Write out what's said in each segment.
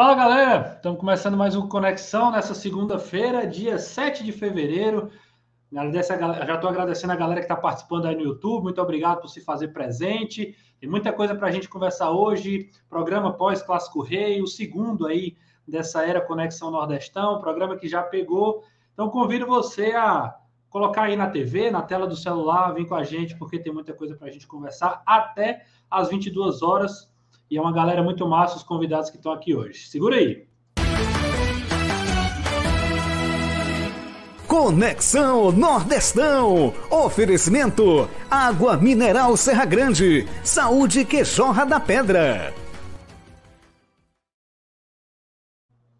Fala galera, estamos começando mais um Conexão nessa segunda-feira, dia 7 de fevereiro. já estou agradecendo a galera que está participando aí no YouTube, muito obrigado por se fazer presente. Tem muita coisa para a gente conversar hoje. Programa pós-Clássico Rei, o segundo aí dessa era Conexão Nordestão, programa que já pegou. Então convido você a colocar aí na TV, na tela do celular, vir com a gente, porque tem muita coisa para a gente conversar até às 22 horas. E é uma galera muito massa os convidados que estão aqui hoje. Segura aí. Conexão Nordestão. Oferecimento: Água Mineral Serra Grande. Saúde que jorra da pedra.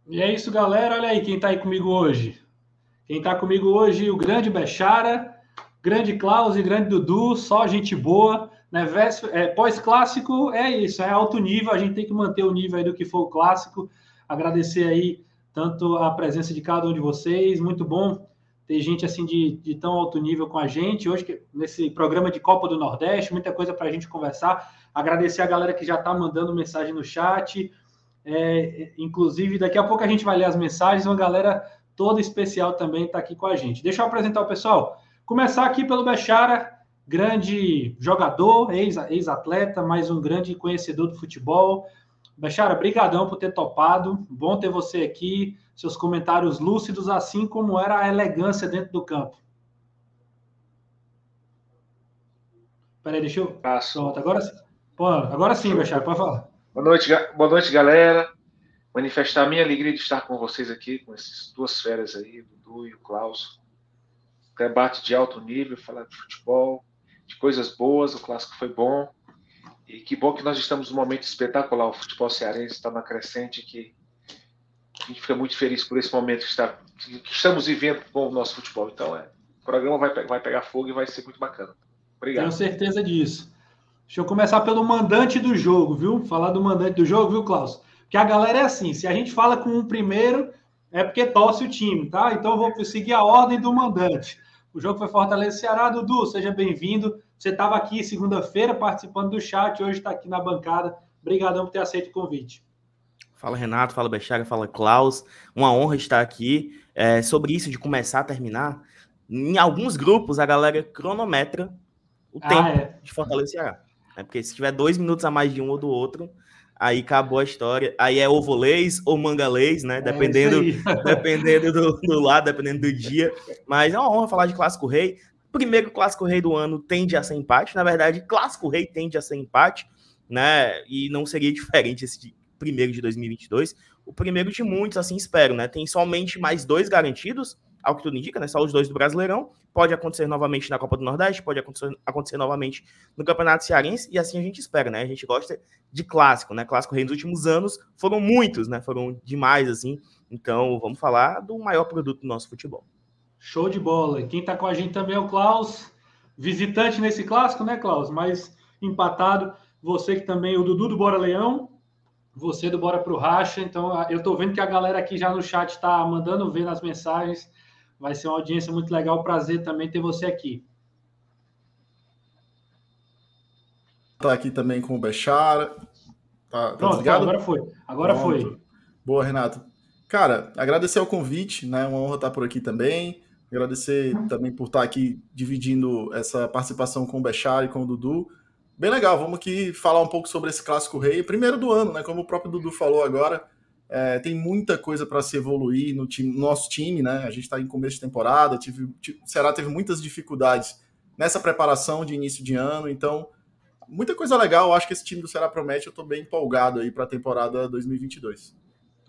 E é isso, galera. Olha aí quem está aí comigo hoje. Quem está comigo hoje, o grande Bechara, grande Klaus e grande Dudu, só gente boa. Né? É, Pós-clássico é isso, é alto nível, a gente tem que manter o nível do que for o clássico. Agradecer aí tanto a presença de cada um de vocês, muito bom ter gente assim de, de tão alto nível com a gente. Hoje, nesse programa de Copa do Nordeste, muita coisa para a gente conversar. Agradecer a galera que já está mandando mensagem no chat. É, inclusive, daqui a pouco a gente vai ler as mensagens, uma galera toda especial também está aqui com a gente. Deixa eu apresentar o pessoal. Começar aqui pelo Bechara, grande jogador, ex-atleta, mais um grande conhecedor do futebol. Bechara, brigadão por ter topado. Bom ter você aqui. Seus comentários lúcidos, assim como era a elegância dentro do campo. Peraí, deixa eu. Pronto, agora sim. Pô, agora sim, Bechara, pode falar. Boa noite, boa noite, galera. Manifestar a minha alegria de estar com vocês aqui, com essas duas férias aí, o Dudu e o Klaus debate de alto nível, falar de futebol, de coisas boas, o clássico foi bom. E que bom que nós estamos num momento espetacular. O futebol cearense está na crescente, que a gente fica muito feliz por esse momento que, está, que estamos vivendo com o nosso futebol. Então, é, o programa vai, vai pegar fogo e vai ser muito bacana. Obrigado. Tenho certeza disso. Deixa eu começar pelo mandante do jogo, viu? Falar do mandante do jogo, viu, Klaus? Porque a galera é assim: se a gente fala com o primeiro, é porque torce o time, tá? Então eu vou seguir a ordem do mandante. O jogo foi Fortaleza Ceará. Dudu, seja bem-vindo. Você estava aqui segunda-feira participando do chat, hoje está aqui na bancada. Obrigadão por ter aceito o convite. Fala Renato, fala Bechaga, fala Klaus. Uma honra estar aqui. É, sobre isso de começar a terminar, em alguns grupos a galera cronometra o ah, tempo é. de Fortaleza Ceará. É porque se tiver dois minutos a mais de um ou do outro, aí acabou a história. Aí é ovolês ou mangalês, né? É dependendo, é dependendo do, do, lado, dependendo do dia. Mas é uma honra falar de Clássico Rei. Primeiro Clássico Rei do ano tende a ser empate. Na verdade, Clássico Rei tende a ser empate, né? E não seria diferente esse primeiro de 2022. O primeiro de muitos, assim espero, né? Tem somente mais dois garantidos ao que tudo indica, né? Só os dois do Brasileirão. Pode acontecer novamente na Copa do Nordeste, pode acontecer, acontecer novamente no Campeonato Cearense, e assim a gente espera, né? A gente gosta de clássico, né? Clássico Rei nos últimos anos foram muitos, né? Foram demais, assim. Então, vamos falar do maior produto do nosso futebol. Show de bola. Quem tá com a gente também é o Klaus, visitante nesse clássico, né, Klaus? Mas empatado. Você que também, o Dudu do Bora Leão, você do Bora Pro Racha. Então, eu tô vendo que a galera aqui já no chat tá mandando ver nas mensagens Vai ser uma audiência muito legal. Prazer também ter você aqui. Tá aqui também com o Bechara. Tá, tá Pronto, tá, agora foi. Agora Pronto. foi. Boa, Renato. Cara, agradecer o convite, né? Uma honra estar por aqui também. Agradecer também por estar aqui dividindo essa participação com o Bechara e com o Dudu. Bem legal, vamos aqui falar um pouco sobre esse clássico rei, primeiro do ano, né? Como o próprio Dudu falou agora, é, tem muita coisa para se evoluir no, time, no, nosso time, né? A gente está em começo de temporada, tive, tive, o Ceará teve muitas dificuldades nessa preparação de início de ano, então muita coisa legal. Eu acho que esse time do Ceará promete. Eu estou bem empolgado aí para a temporada 2022.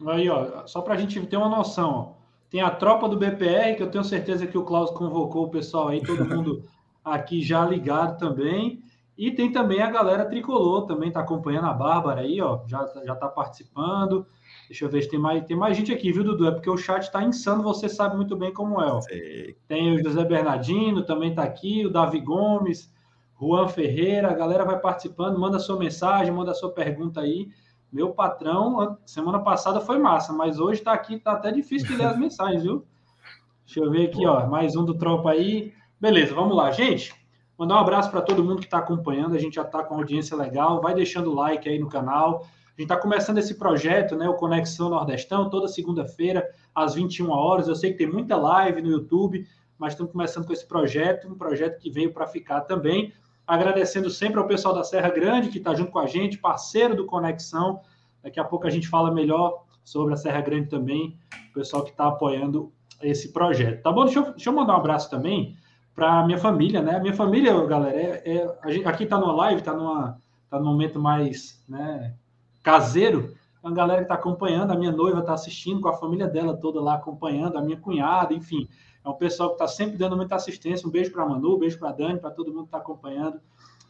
Aí, ó, só para a gente ter uma noção, ó, tem a tropa do BPR, que eu tenho certeza que o Klaus convocou o pessoal aí, todo mundo aqui já ligado também. E tem também a galera tricolor, também está acompanhando a Bárbara aí, ó, já, já tá participando. Deixa eu ver se tem mais, tem mais gente aqui, viu, Dudu? É porque o chat está insano, você sabe muito bem como é. Ó. Tem o José Bernardino, também está aqui, o Davi Gomes, Juan Ferreira, a galera vai participando, manda sua mensagem, manda sua pergunta aí. Meu patrão, semana passada foi massa, mas hoje está aqui, tá até difícil de ler as mensagens, viu? Deixa eu ver aqui, ó, mais um do Tropa aí. Beleza, vamos lá, gente. Mandar um abraço para todo mundo que está acompanhando, a gente já está com audiência legal. Vai deixando o like aí no canal A gente está começando esse projeto, né, o Conexão Nordestão, toda segunda-feira, às 21 horas. Eu sei que tem muita live no YouTube, mas estamos começando com esse projeto, um projeto que veio para ficar também. Agradecendo sempre ao pessoal da Serra Grande, que está junto com a gente, parceiro do Conexão. Daqui a pouco a gente fala melhor sobre a Serra Grande também, o pessoal que está apoiando esse projeto. Tá bom? Deixa eu, deixa eu mandar um abraço também para a minha família, né? A minha família, galera, é, é gente, aqui está numa live, está tá num momento mais né, caseiro. A galera que está acompanhando, a minha noiva está assistindo com a família dela toda lá acompanhando, a minha cunhada, enfim. É um pessoal que está sempre dando muita assistência. Um beijo para a Manu, um beijo para a Dani, para todo mundo que está acompanhando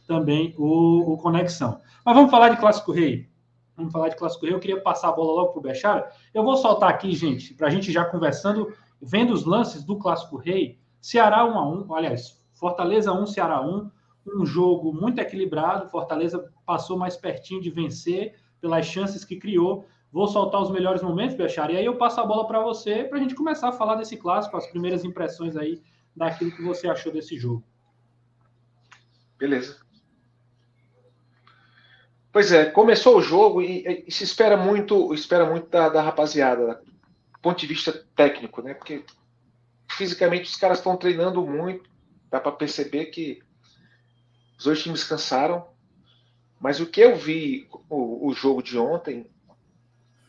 também o, o, Conexão. Mas vamos falar de Clássico Rei. Vamos falar de Clássico Rei. Eu queria passar a bola logo para o Bechara. Eu vou soltar aqui, gente, para a gente já conversando, vendo os lances do Clássico Rei. Ceará 1 a 1 aliás, Fortaleza 1, Ceará 1. Um jogo muito equilibrado. Fortaleza passou mais pertinho de vencer pelas chances que criou. Vou soltar os melhores momentos, Bechara, e aí eu passo a bola para você para a gente começar a falar desse clássico, as primeiras impressões aí daquilo que você achou desse jogo. Beleza. Pois é, começou o jogo e, e se espera muito, espera muito da, da rapaziada, do ponto de vista técnico, né? Porque fisicamente os caras estão treinando muito, dá para perceber que os dois times cansaram. Mas o que eu vi o, o jogo de ontem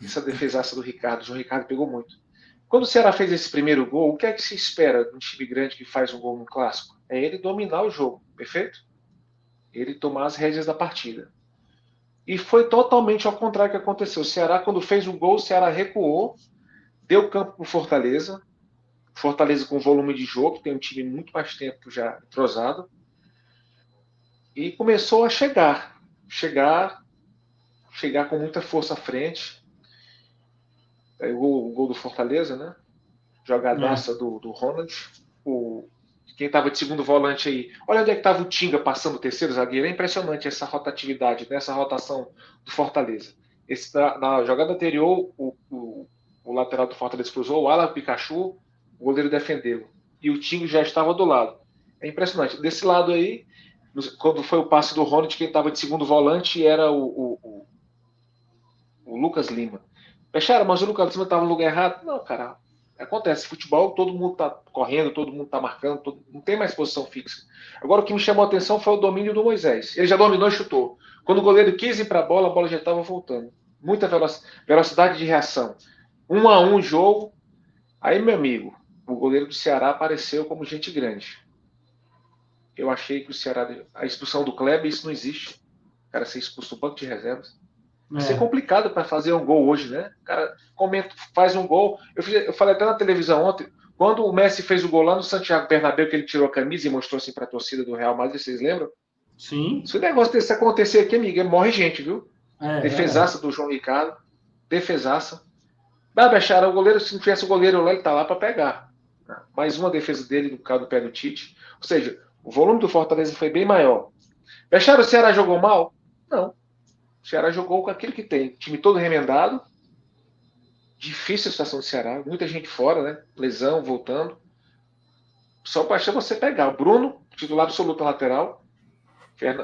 essa defesaça do Ricardo. O João Ricardo pegou muito. Quando o Ceará fez esse primeiro gol, o que é que se espera de um time grande que faz um gol no clássico? É ele dominar o jogo, perfeito? Ele tomar as rédeas da partida. E foi totalmente ao contrário que aconteceu. O Ceará, quando fez o gol, o Ceará recuou, deu campo para o Fortaleza. Fortaleza com volume de jogo, tem um time muito mais tempo já entrosado. E começou a chegar. Chegar, chegar com muita força à frente o gol, o gol do Fortaleza, né? Jogadaça é. do, do Ronald. O, quem estava de segundo volante aí. Olha onde é que estava o Tinga passando o terceiro zagueiro. É impressionante essa rotatividade, né? essa rotação do Fortaleza. Esse, na, na jogada anterior, o, o, o, lateral do Fortaleza cruzou, o Alan Pikachu, o goleiro defendeu. E o Tinga já estava do lado. É impressionante. Desse lado aí, quando foi o passe do Ronald, quem estava de segundo volante era o, o, o Lucas Lima. Fecharam, mas o Lucas Lima estava no lugar errado. Não, cara. Acontece. Futebol, todo mundo está correndo, todo mundo está marcando, todo... não tem mais posição fixa. Agora, o que me chamou a atenção foi o domínio do Moisés. Ele já dominou e chutou. Quando o goleiro quis ir para a bola, a bola já estava voltando. Muita velocidade de reação. Um a um jogo. Aí, meu amigo, o goleiro do Ceará apareceu como gente grande. Eu achei que o Ceará. A expulsão do Kleber, isso não existe. O cara ser expulso do banco de reservas. Vai ser é. complicado para fazer um gol hoje, né? O cara comenta, faz um gol. Eu, fiz, eu falei até na televisão ontem, quando o Messi fez o gol lá no Santiago Bernabéu, que ele tirou a camisa e mostrou assim para a torcida do Real Madrid, vocês lembram? Sim. Se o negócio desse acontecer aqui, amigo, morre gente, viu? É, defesaça é. do João Ricardo. Defesaça. Ah, Bechara, o goleiro, se não tivesse o goleiro lá, ele tá lá para pegar. Mais uma defesa dele no caso do pé do Tite. Ou seja, o volume do Fortaleza foi bem maior. Bechara, o Ceará jogou mal? Não. O Ceará jogou com aquilo que tem. Time todo remendado. Difícil a situação do Ceará. Muita gente fora, né? Lesão, voltando. Só basta você pegar. O Bruno, titular absoluto lateral.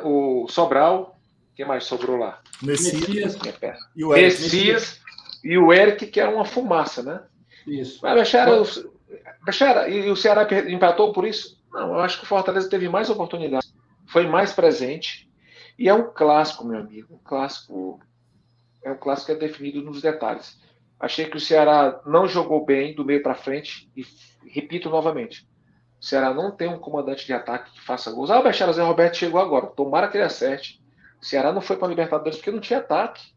O Sobral. Quem mais sobrou lá? Messias. E o Eric. Messias. E o Eric, que era uma fumaça, né? Isso. Mas Bechara, Bechara, e o Ceará empatou por isso? Não, eu acho que o Fortaleza teve mais oportunidades. Foi mais presente e é um clássico, meu amigo. Um clássico. É um clássico que é definido nos detalhes. Achei que o Ceará não jogou bem do meio para frente. E repito novamente: o Ceará não tem um comandante de ataque que faça gols. Ah, o Bechara Zé Roberto chegou agora. Tomara que ele acerte. O Ceará não foi para a Libertadores porque não tinha ataque.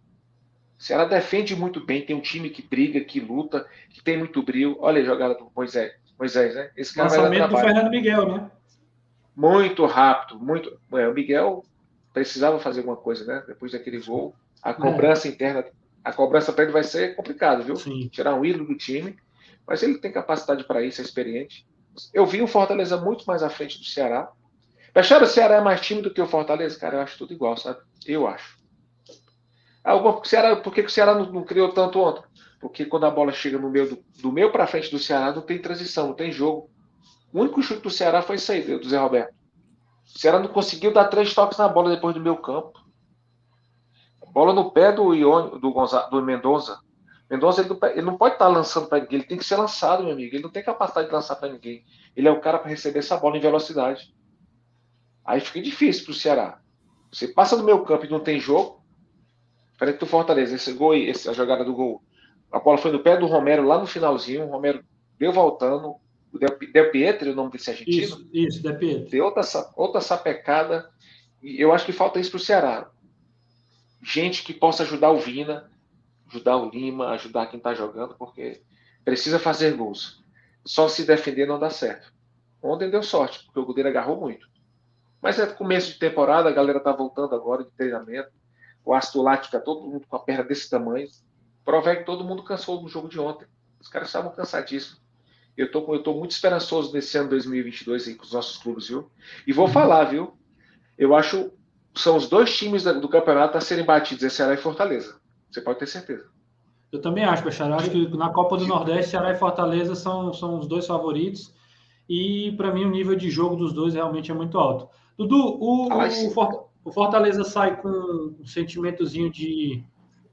O Ceará defende muito bem, tem um time que briga, que luta, que tem muito brilho. Olha a jogada do Moisés. Moisés, né? Esse cara Lançamento do Fernando Miguel, né? Muito rápido, muito. É, o Miguel precisava fazer alguma coisa, né? Depois daquele gol, a é. cobrança é. interna, a cobrança para ele vai ser complicado, viu? Sim. Tirar um ídolo do time, mas ele tem capacidade para isso, é experiente. Eu vi o Fortaleza muito mais à frente do Ceará. Acharam o Ceará é mais time do que o Fortaleza? Cara, eu acho tudo igual, sabe? Eu acho. Alguma, o Ceará, por que o Ceará não, não, criou tanto ontem? Porque quando a bola chega no meio do, do meio para frente do Ceará, não tem transição, não tem jogo. O único chute do Ceará foi isso aí, do Zé Roberto. O Ceará não conseguiu dar três toques na bola depois do meu campo. Bola no pé do Ione, do, do Mendonça. Mendonça ele não, ele não pode estar tá lançando para ninguém, ele tem que ser lançado, meu amigo. Ele não tem capacidade de lançar para ninguém. Ele é o cara para receber essa bola em velocidade. Aí fica difícil para o Ceará. Você passa no meu campo e não tem jogo. Frente do Fortaleza, esse gol, essa jogada do gol. A bola foi no pé do Romero lá no finalzinho. O Romero deu voltando. O Del, Del Pietro, o nome desse argentino. Isso, isso, Del Pietro. Deu outra, outra sapecada. E eu acho que falta isso para o Ceará. Gente que possa ajudar o Vina, ajudar o Lima, ajudar quem está jogando, porque precisa fazer gols. Só se defender não dá certo. Ontem deu sorte, porque o Goleiro agarrou muito. Mas é começo de temporada, a galera tá voltando agora de treinamento. O Astolati está todo mundo com a perna desse tamanho. Prova é que todo mundo cansou do jogo de ontem. Os caras estavam cansadíssimos. Eu tô, eu tô muito esperançoso nesse ano 2022 aí com os nossos clubes, viu? E vou falar, viu? Eu acho são os dois times do campeonato a serem batidos, é Ceará e Fortaleza. Você pode ter certeza. Eu também acho, Bechara. Acho que na Copa do Nordeste, Ceará e Fortaleza são, são os dois favoritos. E para mim o nível de jogo dos dois realmente é muito alto. Dudu, o, o, Fortaleza sai com um sentimentozinho de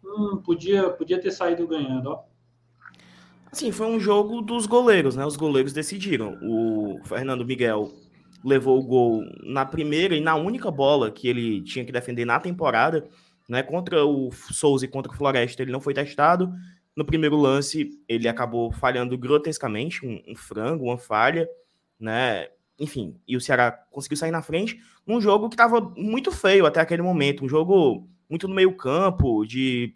hum, podia, podia ter saído ganhando, ó. Sim, foi um jogo dos goleiros, né? Os goleiros decidiram. O Fernando Miguel levou o gol na primeira e na única bola que ele tinha que defender na temporada, né? Contra o Souza e contra o Floresta, ele não foi testado. No primeiro lance, ele acabou falhando grotescamente, um, um frango, uma falha, né? Enfim, e o Ceará conseguiu sair na frente num jogo que estava muito feio até aquele momento, um jogo muito no meio campo, de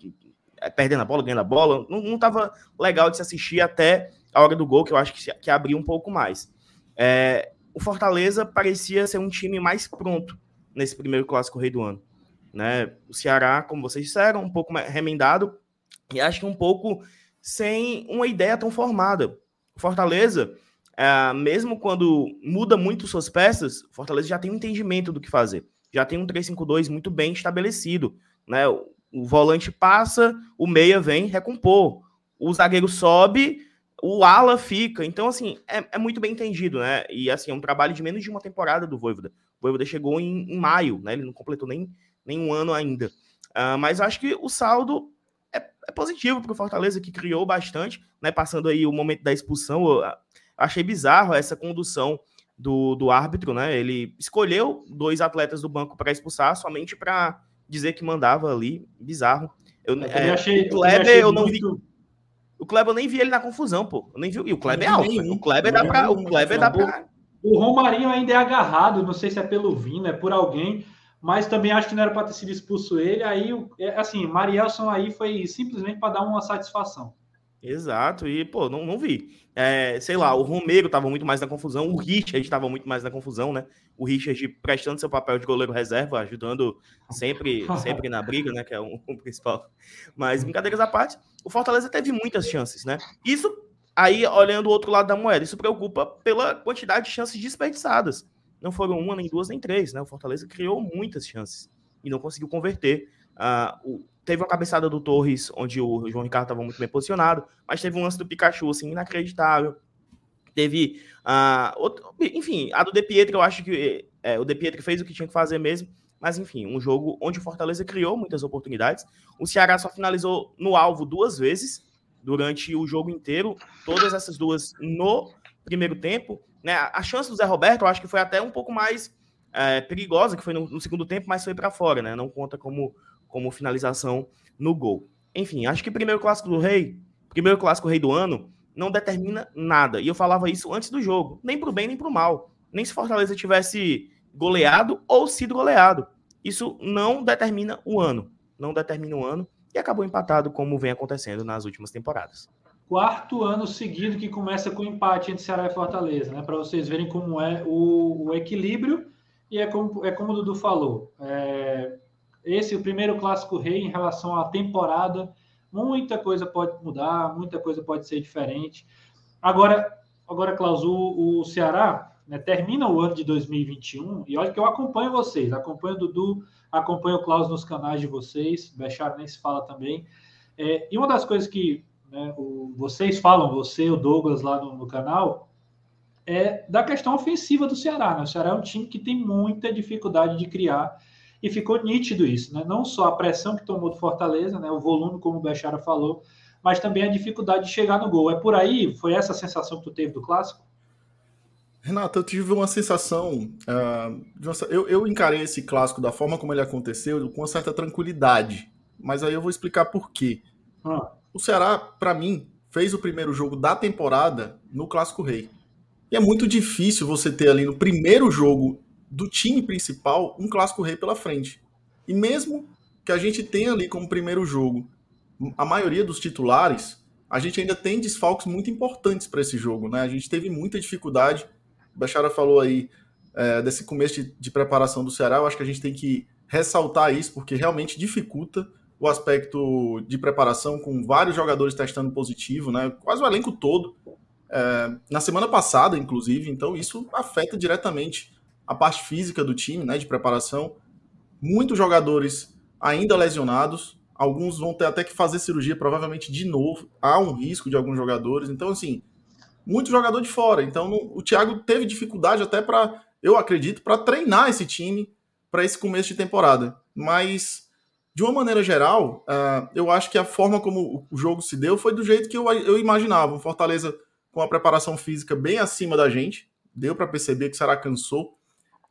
é, perdendo a bola, ganhando a bola, não estava legal de se assistir até a hora do gol, que eu acho que, que abriu um pouco mais. É, o Fortaleza parecia ser um time mais pronto nesse primeiro clássico rei do ano. Né? O Ceará, como vocês disseram, um pouco remendado e acho que um pouco sem uma ideia tão formada. O Fortaleza, é, mesmo quando muda muito suas peças, o Fortaleza já tem um entendimento do que fazer. Já tem um 3-5-2 muito bem estabelecido. Né? O, volante passa, o meia vem recompor. O zagueiro sobe, o ala fica. Então, assim, é, é, muito bem entendido, né? E, assim, é um trabalho de menos de uma temporada do Voivoda. O Voivoda chegou em, em maio, né? Ele não completou nem, nem um ano ainda. Uh, mas acho que o saldo é, é positivo para o Fortaleza, que criou bastante, né? Passando aí o momento da expulsão. Eu achei bizarro essa condução do, do árbitro, né? Ele escolheu dois atletas do banco para expulsar somente para dizer que mandava ali. Bizarro. Eu, eu é, achei, o Kleber eu, eu não muito... vi o Kleber eu nem vi ele na confusão, pô. Eu nem vi. E o Kleber é alto. O Kleber dá pra. O Kleber dá pra. O Romarinho ainda é agarrado, não sei se é pelo Vina, é por alguém, mas também acho que não era para ter sido expulso ele. Aí, é, assim, Marielson aí foi simplesmente para dar uma satisfação. Exato, e, pô, não, não vi. É, sei lá, o Romero estava muito mais na confusão, o Richard estava muito mais na confusão, né? O Richard prestando seu papel de goleiro reserva, ajudando sempre, sempre na briga, né? Que é o, o principal. Mas, brincadeiras à parte, o Fortaleza teve muitas chances, né? Isso, aí, olhando o outro lado da moeda, isso preocupa pela quantidade de chances desperdiçadas. Não foram uma, nem duas, nem três, né? O Fortaleza criou muitas chances e não conseguiu converter. Uh, o, Teve uma cabeçada do Torres, onde o João Ricardo estava muito bem posicionado, mas teve um lance do Pikachu, assim, inacreditável. Teve, uh, outro, enfim, a do De Pietro, eu acho que é, o De Pietro fez o que tinha que fazer mesmo, mas enfim, um jogo onde o Fortaleza criou muitas oportunidades. O Ceará só finalizou no alvo duas vezes durante o jogo inteiro, todas essas duas no primeiro tempo. Né? A chance do Zé Roberto, eu acho que foi até um pouco mais é, perigosa, que foi no, no segundo tempo, mas foi para fora, né? Não conta como como finalização no gol. Enfim, acho que primeiro clássico do Rei, primeiro clássico Rei do ano, não determina nada. E eu falava isso antes do jogo, nem para o bem nem para o mal. Nem se Fortaleza tivesse goleado ou sido goleado. Isso não determina o ano. Não determina o ano e acabou empatado como vem acontecendo nas últimas temporadas. Quarto ano seguido que começa com empate entre Ceará e Fortaleza, né? Para vocês verem como é o, o, equilíbrio e é como, é como o Dudu falou. É, esse, o primeiro clássico rei em relação à temporada, muita coisa pode mudar, muita coisa pode ser diferente. Agora, agora Klaus, o, Ceará né, termina o ano de 2021 e olha que eu acompanho vocês, acompanho o Dudu, acompanho o Klaus nos canais de vocês, Bechar nem se fala também. É, e uma das coisas que né, o, vocês falam, você, o Douglas lá no, no, canal, é da questão ofensiva do Ceará. Né? O Ceará é um time que tem muita dificuldade de criar e ficou nítido isso, né? Não só a pressão que tomou do Fortaleza, né? O volume, como o Bechara falou, mas também a dificuldade de chegar no gol. É por aí? Foi essa a sensação que tu teve do clássico? Renato, eu tive uma sensação. Uh, eu, eu, encarei esse clássico da forma como ele aconteceu com uma certa tranquilidade. Mas aí eu vou explicar por quê. Ah. O Ceará, para mim, fez o primeiro jogo da temporada no Clássico Rei. E é muito difícil você ter ali no primeiro jogo do time principal um Clássico Rei pela frente. E mesmo que a gente tenha ali como primeiro jogo a maioria dos titulares, a gente ainda tem desfalques muito importantes para esse jogo. Né? A gente teve muita dificuldade o Bechara falou aí é, desse começo de, de, preparação do Ceará, eu acho que a gente tem que ressaltar isso, porque realmente dificulta o aspecto de preparação, com vários jogadores testando positivo, né? quase o elenco todo. É, na semana passada, inclusive, então isso afeta diretamente a parte física do time, né, de preparação. Muitos jogadores ainda lesionados, alguns vão ter até que fazer cirurgia, provavelmente de novo. Há um risco de alguns jogadores. Então, assim, muito jogador de fora. Então o Thiago teve dificuldade até para, eu acredito, para treinar esse time para esse começo de temporada. Mas, de uma maneira geral, uh, eu acho que a forma como o jogo se deu foi do jeito que eu, eu imaginava. Um Fortaleza com a preparação física bem acima da gente. Deu para perceber que o Ceará cansou.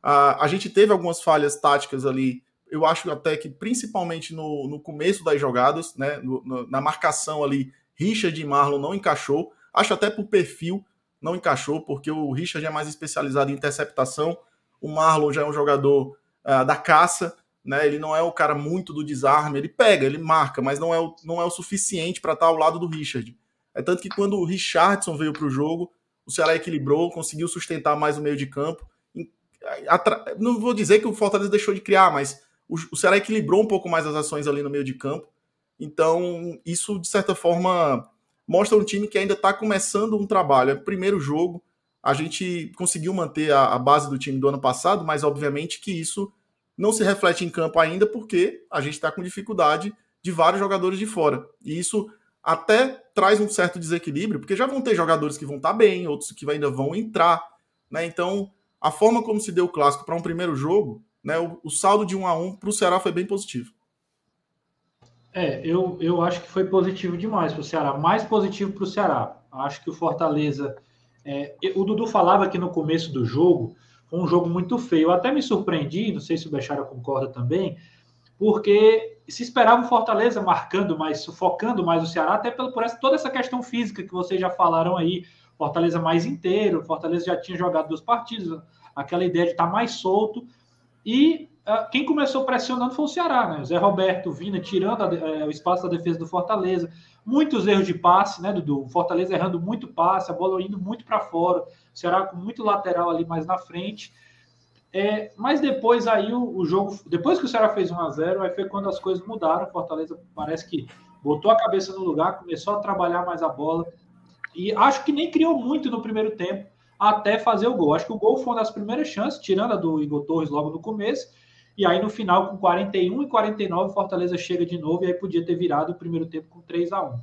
Uh, a gente teve algumas falhas táticas ali. Eu acho até que principalmente no, no começo das jogadas, né, no, no, na marcação ali, Richard e Marlon não encaixou. Acho até por perfil não encaixou, porque o Richard é mais especializado em interceptação, o Marlon já é um jogador uh, da caça, né? Ele não é o cara muito do desarme, ele pega, ele marca, mas não é o, não é o suficiente para estar ao lado do Richard. É tanto que quando o Richardson veio para o jogo, o Ceará equilibrou, conseguiu sustentar mais o meio de campo. Não vou dizer que o Fortaleza deixou de criar, mas o Ceará equilibrou um pouco mais as ações ali no meio de campo. Então, isso, de certa forma, mostra um time que ainda está começando um trabalho. É o primeiro jogo, a gente conseguiu manter a, a, base do time do ano passado, mas obviamente que isso não se reflete em campo ainda, porque a gente está com dificuldade de vários jogadores de fora. E isso até traz um certo desequilíbrio, porque já vão ter jogadores que vão estar tá bem, outros que ainda vão entrar. Né? Então, a forma como se deu o clássico para um primeiro jogo, né, o, o saldo de 1 a 1 para o Ceará foi bem positivo. É, eu, eu acho que foi positivo demais para o Ceará, mais positivo para o Ceará. Acho que o Fortaleza. É, o Dudu falava que no começo do jogo foi um jogo muito feio. Eu até me surpreendi, não sei se o Bechara concorda também, porque se esperava o Fortaleza marcando mais, sufocando mais o Ceará, até pelo, por essa, toda essa questão física que vocês já falaram aí. Fortaleza mais inteiro, Fortaleza já tinha jogado duas partidas, aquela ideia de estar tá mais solto. E ah, quem começou pressionando foi o Ceará, né? O Zé Roberto Vina tirando a, é, o espaço da defesa do Fortaleza. Muitos erros de passe, né, Dudu? O Fortaleza errando muito passe, a bola indo muito para fora. O Ceará com muito lateral ali mais na frente. É, mas depois aí o, o, jogo, depois que o Ceará fez 1 a 0 aí foi quando as coisas mudaram. O Fortaleza parece que botou a cabeça no lugar, começou a trabalhar mais a bola. E acho que nem criou muito no primeiro tempo até fazer o gol. Acho que o gol foi uma das primeiras chances, tirando a do Igor Torres logo no começo e aí no final, com 41 e 49, o Fortaleza chega de novo e aí podia ter virado o primeiro tempo com 3 a 1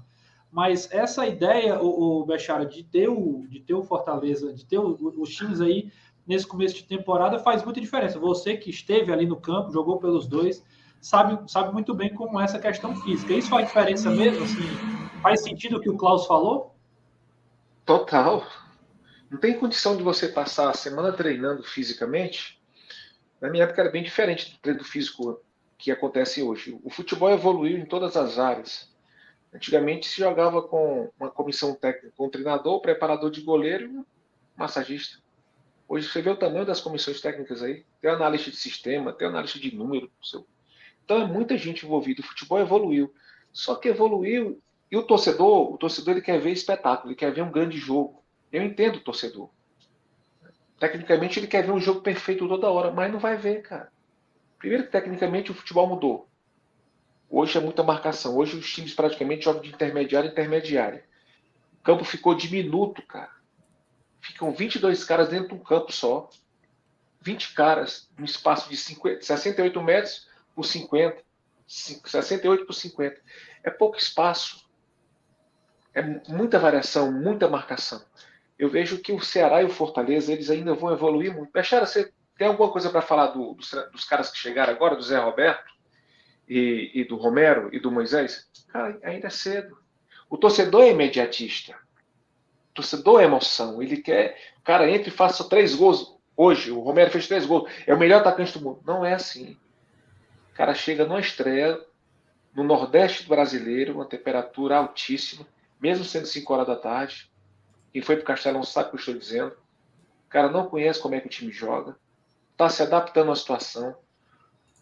Mas essa ideia, o, o Bechara, de ter o, de ter o Fortaleza, de ter os times aí nesse começo de temporada faz muita diferença. Você que esteve ali no campo, jogou pelos dois, sabe, sabe muito bem como é essa questão física. Isso faz diferença mesmo? Assim, faz sentido o que o Klaus falou? Total. Não tem condição de você passar a semana treinando fisicamente na minha época era bem diferente do treino físico que acontece hoje. O futebol evoluiu em todas as áreas. Antigamente se jogava com uma comissão técnica, com um treinador, preparador de goleiro e um massagista. Hoje você vê o tamanho das comissões técnicas aí. Tem analista de sistema, tem analista de número. Então é muita gente envolvida. O futebol evoluiu. Só que evoluiu e o torcedor, o torcedor ele quer ver espetáculo, ele quer ver um grande jogo. Eu entendo o torcedor. Tecnicamente ele quer ver um jogo perfeito toda hora, mas não vai ver, cara. Primeiro que tecnicamente o futebol mudou. Hoje é muita marcação. Hoje os times praticamente jogam de intermediário em intermediária. O campo ficou diminuto, cara. Ficam 22 caras dentro de um campo só. 20 caras num espaço de 50, 68 metros por 50. 68 por 50. É pouco espaço. É muita variação, muita marcação eu vejo que o Ceará e o Fortaleza eles ainda vão evoluir muito. Bechara, você tem alguma coisa para falar do, dos, dos, caras que chegaram agora, do Zé Roberto e, e, do Romero e do Moisés? Cara, ainda é cedo. O torcedor é imediatista. O torcedor é emoção. Ele quer. O cara entra e faça três gols. Hoje, o Romero fez três gols. É o melhor atacante do mundo. Não é assim. O cara chega numa estreia no Nordeste brasileiro, uma temperatura altíssima, mesmo sendo 5 horas da tarde. Quem foi para o Castelão sabe o que eu estou dizendo. O cara não conhece como é que o time joga, está se adaptando à situação,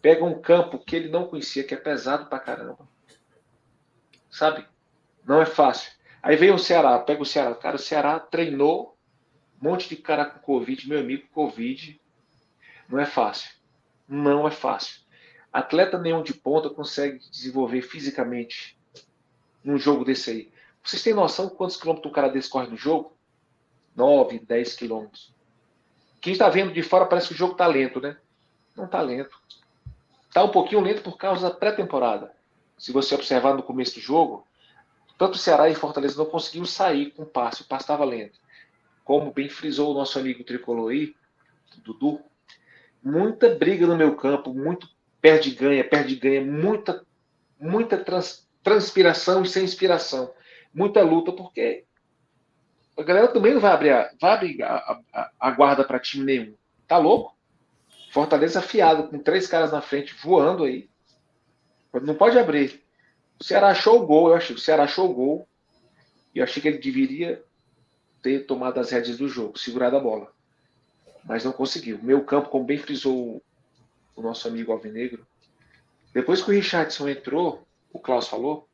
pega um campo que ele não conhecia, que é pesado pra caramba. Sabe? Não é fácil. Aí vem o Ceará, pega o Ceará. Cara, o Ceará treinou um monte de cara com Covid, meu amigo, Covid. Não é fácil. Não é fácil. Atleta nenhum de ponta consegue desenvolver fisicamente num jogo desse aí. Vocês têm noção quantos quilômetros um cara desse corre no jogo? 9, 10 quilômetros. Quem está vendo de fora parece que o jogo está lento, né? Não está lento. Está um pouquinho lento por causa da pré-temporada. Se você observar no começo do jogo, tanto o Ceará e Fortaleza não conseguiam sair com o passe, o passe estava lento. Como bem frisou o nosso amigo tricolor aí, Dudu, muita briga no meu campo, muito perde ganha, perde ganha, muita, muita trans, transpiração e sem inspiração, muita luta, porque a galera também não vai abrir a, vai abrir a, a, a guarda para time nenhum. Tá louco? Fortaleza afiado, com três caras na frente, voando aí. Não pode abrir. O Ceará achou o gol, eu achei o Ceará achou o gol. E eu achei que ele deveria ter tomado as rédeas do jogo, segurado a bola. Mas não conseguiu. Meu campo, como bem frisou o nosso amigo Alvinegro, depois que o Richardson entrou, o Klaus falou,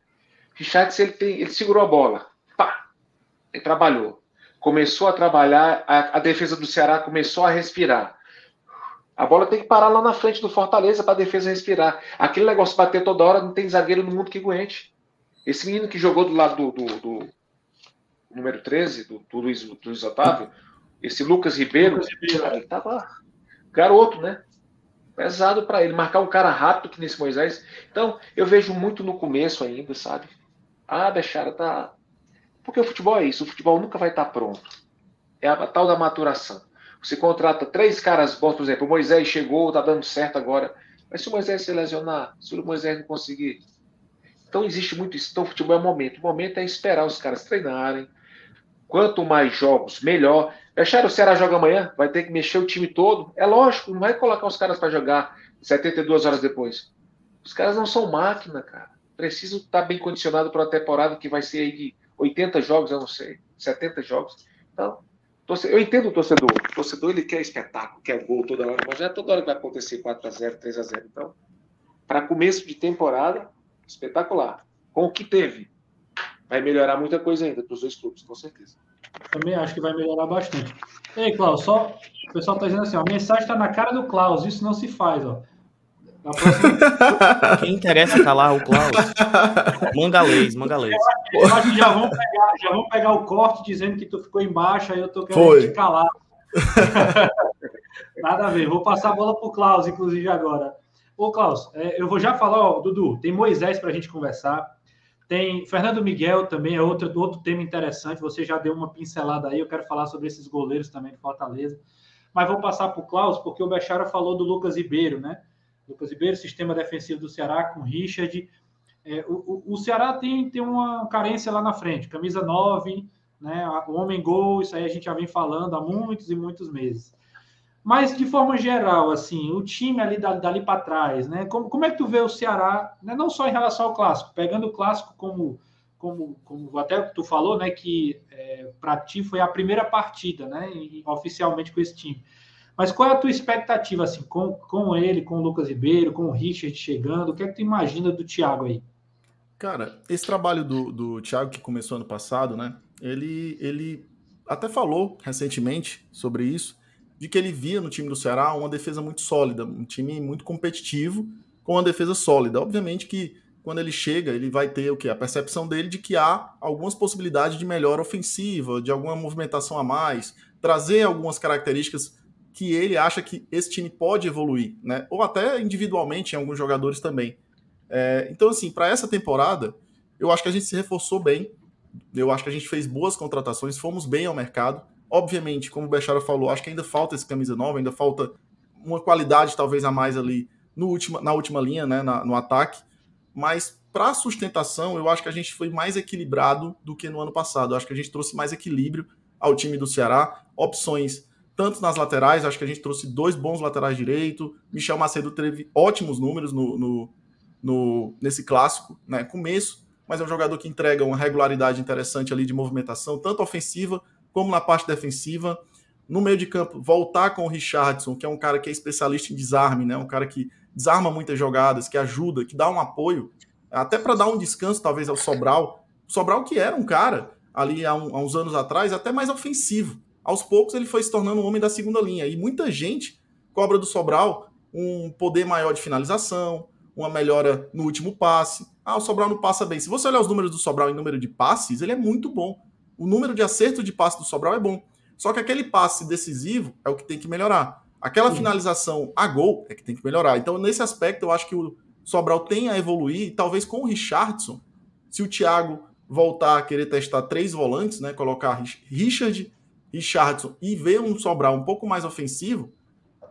Richardson ele, tem, ele segurou a bola. Pá! Ele trabalhou. Começou a trabalhar, a, a defesa do Ceará começou a respirar. A bola tem que parar lá na frente do Fortaleza para a defesa respirar. Aquele negócio bater toda hora, não tem zagueiro no mundo que aguente. Esse menino que jogou do lado do, do, do número 13, do, do, Luiz, do Luiz Otávio, esse Lucas Ribeiro, Lucas Ribeiro. Cara, ele tava garoto, né? Pesado para ele, marcar um cara rápido que nesse Moisés. Então, eu vejo muito no começo ainda, sabe? Ah, Bechara, tá. Porque o futebol é isso, o futebol nunca vai estar tá pronto. É a tal da maturação. Você contrata três caras bons, por exemplo, o Moisés chegou, tá dando certo agora. Mas se o Moisés se lesionar, se o Moisés não conseguir. Então existe muito isso. Então o futebol é momento. O momento é esperar os caras treinarem. Quanto mais jogos, melhor. Fecharam o Ceará joga amanhã, vai ter que mexer o time todo. É lógico, não vai colocar os caras para jogar 72 horas depois. Os caras não são máquina, cara. Precisam estar bem condicionado para uma temporada que vai ser aí de 80 jogos, eu não sei, 70 jogos. Então, eu entendo o torcedor. O torcedor ele quer espetáculo, quer gol toda hora, mas já é toda hora que vai acontecer 4x0, 3x0. Então, para começo de temporada, espetacular. Com o que teve, vai melhorar muita coisa ainda para os dois clubes, com certeza. Também acho que vai melhorar bastante. Ei, Klaus, só o pessoal está dizendo assim: ó, a mensagem está na cara do Klaus, isso não se faz. Ó. Próxima... Quem interessa tá lá o Klaus. Mangalês, mangalês. Eu, eu acho que já vão, pegar, já vão pegar o corte dizendo que tu ficou embaixo, aí eu tô querendo Foi. te calar. Nada a ver. Vou passar a bola pro Klaus, inclusive, agora. Ô, Klaus, é, eu vou já falar, ó, Dudu, tem Moisés para a gente conversar. Tem Fernando Miguel também, é outro, outro tema interessante. Você já deu uma pincelada aí. Eu quero falar sobre esses goleiros também de Fortaleza. Mas vou passar para o Klaus, porque o Bechara falou do Lucas Ribeiro, né? Lucas Ribeiro, sistema defensivo do Ceará com Richard. É, o, o, Ceará tem, tem uma carência lá na frente, camisa 9, né? O homem gol, isso aí a gente já vem falando há muitos e muitos meses. Mas, de forma geral, assim, o time ali dali para trás, né? Como, como é que tu vê o Ceará, né? não só em relação ao clássico, pegando o clássico como, como, como até tu falou, né? Que é, para ti foi a primeira partida, né? Oficialmente com esse time. Mas qual é a tua expectativa, assim, com, com ele, com o Lucas Ribeiro, com o Richard chegando? O que é que tu imagina do Thiago aí? Cara, esse trabalho do, do Thiago que começou ano passado, né? Ele, ele até falou recentemente sobre isso de que ele via no time do Ceará uma defesa muito sólida, um time muito competitivo, com uma defesa sólida. Obviamente que quando ele chega, ele vai ter o que? A percepção dele de que há algumas possibilidades de melhora ofensiva, de alguma movimentação a mais, trazer algumas características que ele acha que esse time pode evoluir, né? Ou até individualmente em alguns jogadores também. É, então, assim, para essa temporada, eu acho que a gente se reforçou bem. Eu acho que a gente fez boas contratações, fomos bem ao mercado. Obviamente, como o Bechara falou, acho que ainda falta esse camisa nova, ainda falta uma qualidade talvez a mais ali no última, na última linha, né, na, no ataque, mas para sustentação, eu acho que a gente foi mais equilibrado do que no ano passado. Eu acho que a gente trouxe mais equilíbrio ao time do Ceará, opções tanto nas laterais, acho que a gente trouxe dois bons laterais direito. Michel Macedo teve ótimos números no, no, no, nesse clássico, né? Começo, mas é um jogador que entrega uma regularidade interessante ali de movimentação, tanto ofensiva como na parte defensiva. No meio de campo, voltar com o Richardson, que é um cara que é especialista em desarme, né? Um cara que desarma muitas jogadas, que ajuda, que dá um apoio, até para dar um descanso, talvez, ao Sobral. Sobral que era um cara, ali há, um, há uns anos atrás, até mais ofensivo. Aos poucos ele foi se tornando um homem da segunda linha. E muita gente cobra do Sobral um poder maior de finalização, uma melhora no último passe. Ah, o Sobral não passa bem. Se você olhar os números do Sobral em número de passes, ele é muito bom. O número de acerto de passe do Sobral é bom. Só que aquele passe decisivo é o que tem que melhorar. Aquela Sim. finalização a gol é que tem que melhorar. Então, nesse aspecto, eu acho que o Sobral tem a evoluir, talvez com o Richardson, se o Thiago voltar a querer testar três volantes, né? Colocar Richard, Richardson e ver um Sobral um pouco mais ofensivo,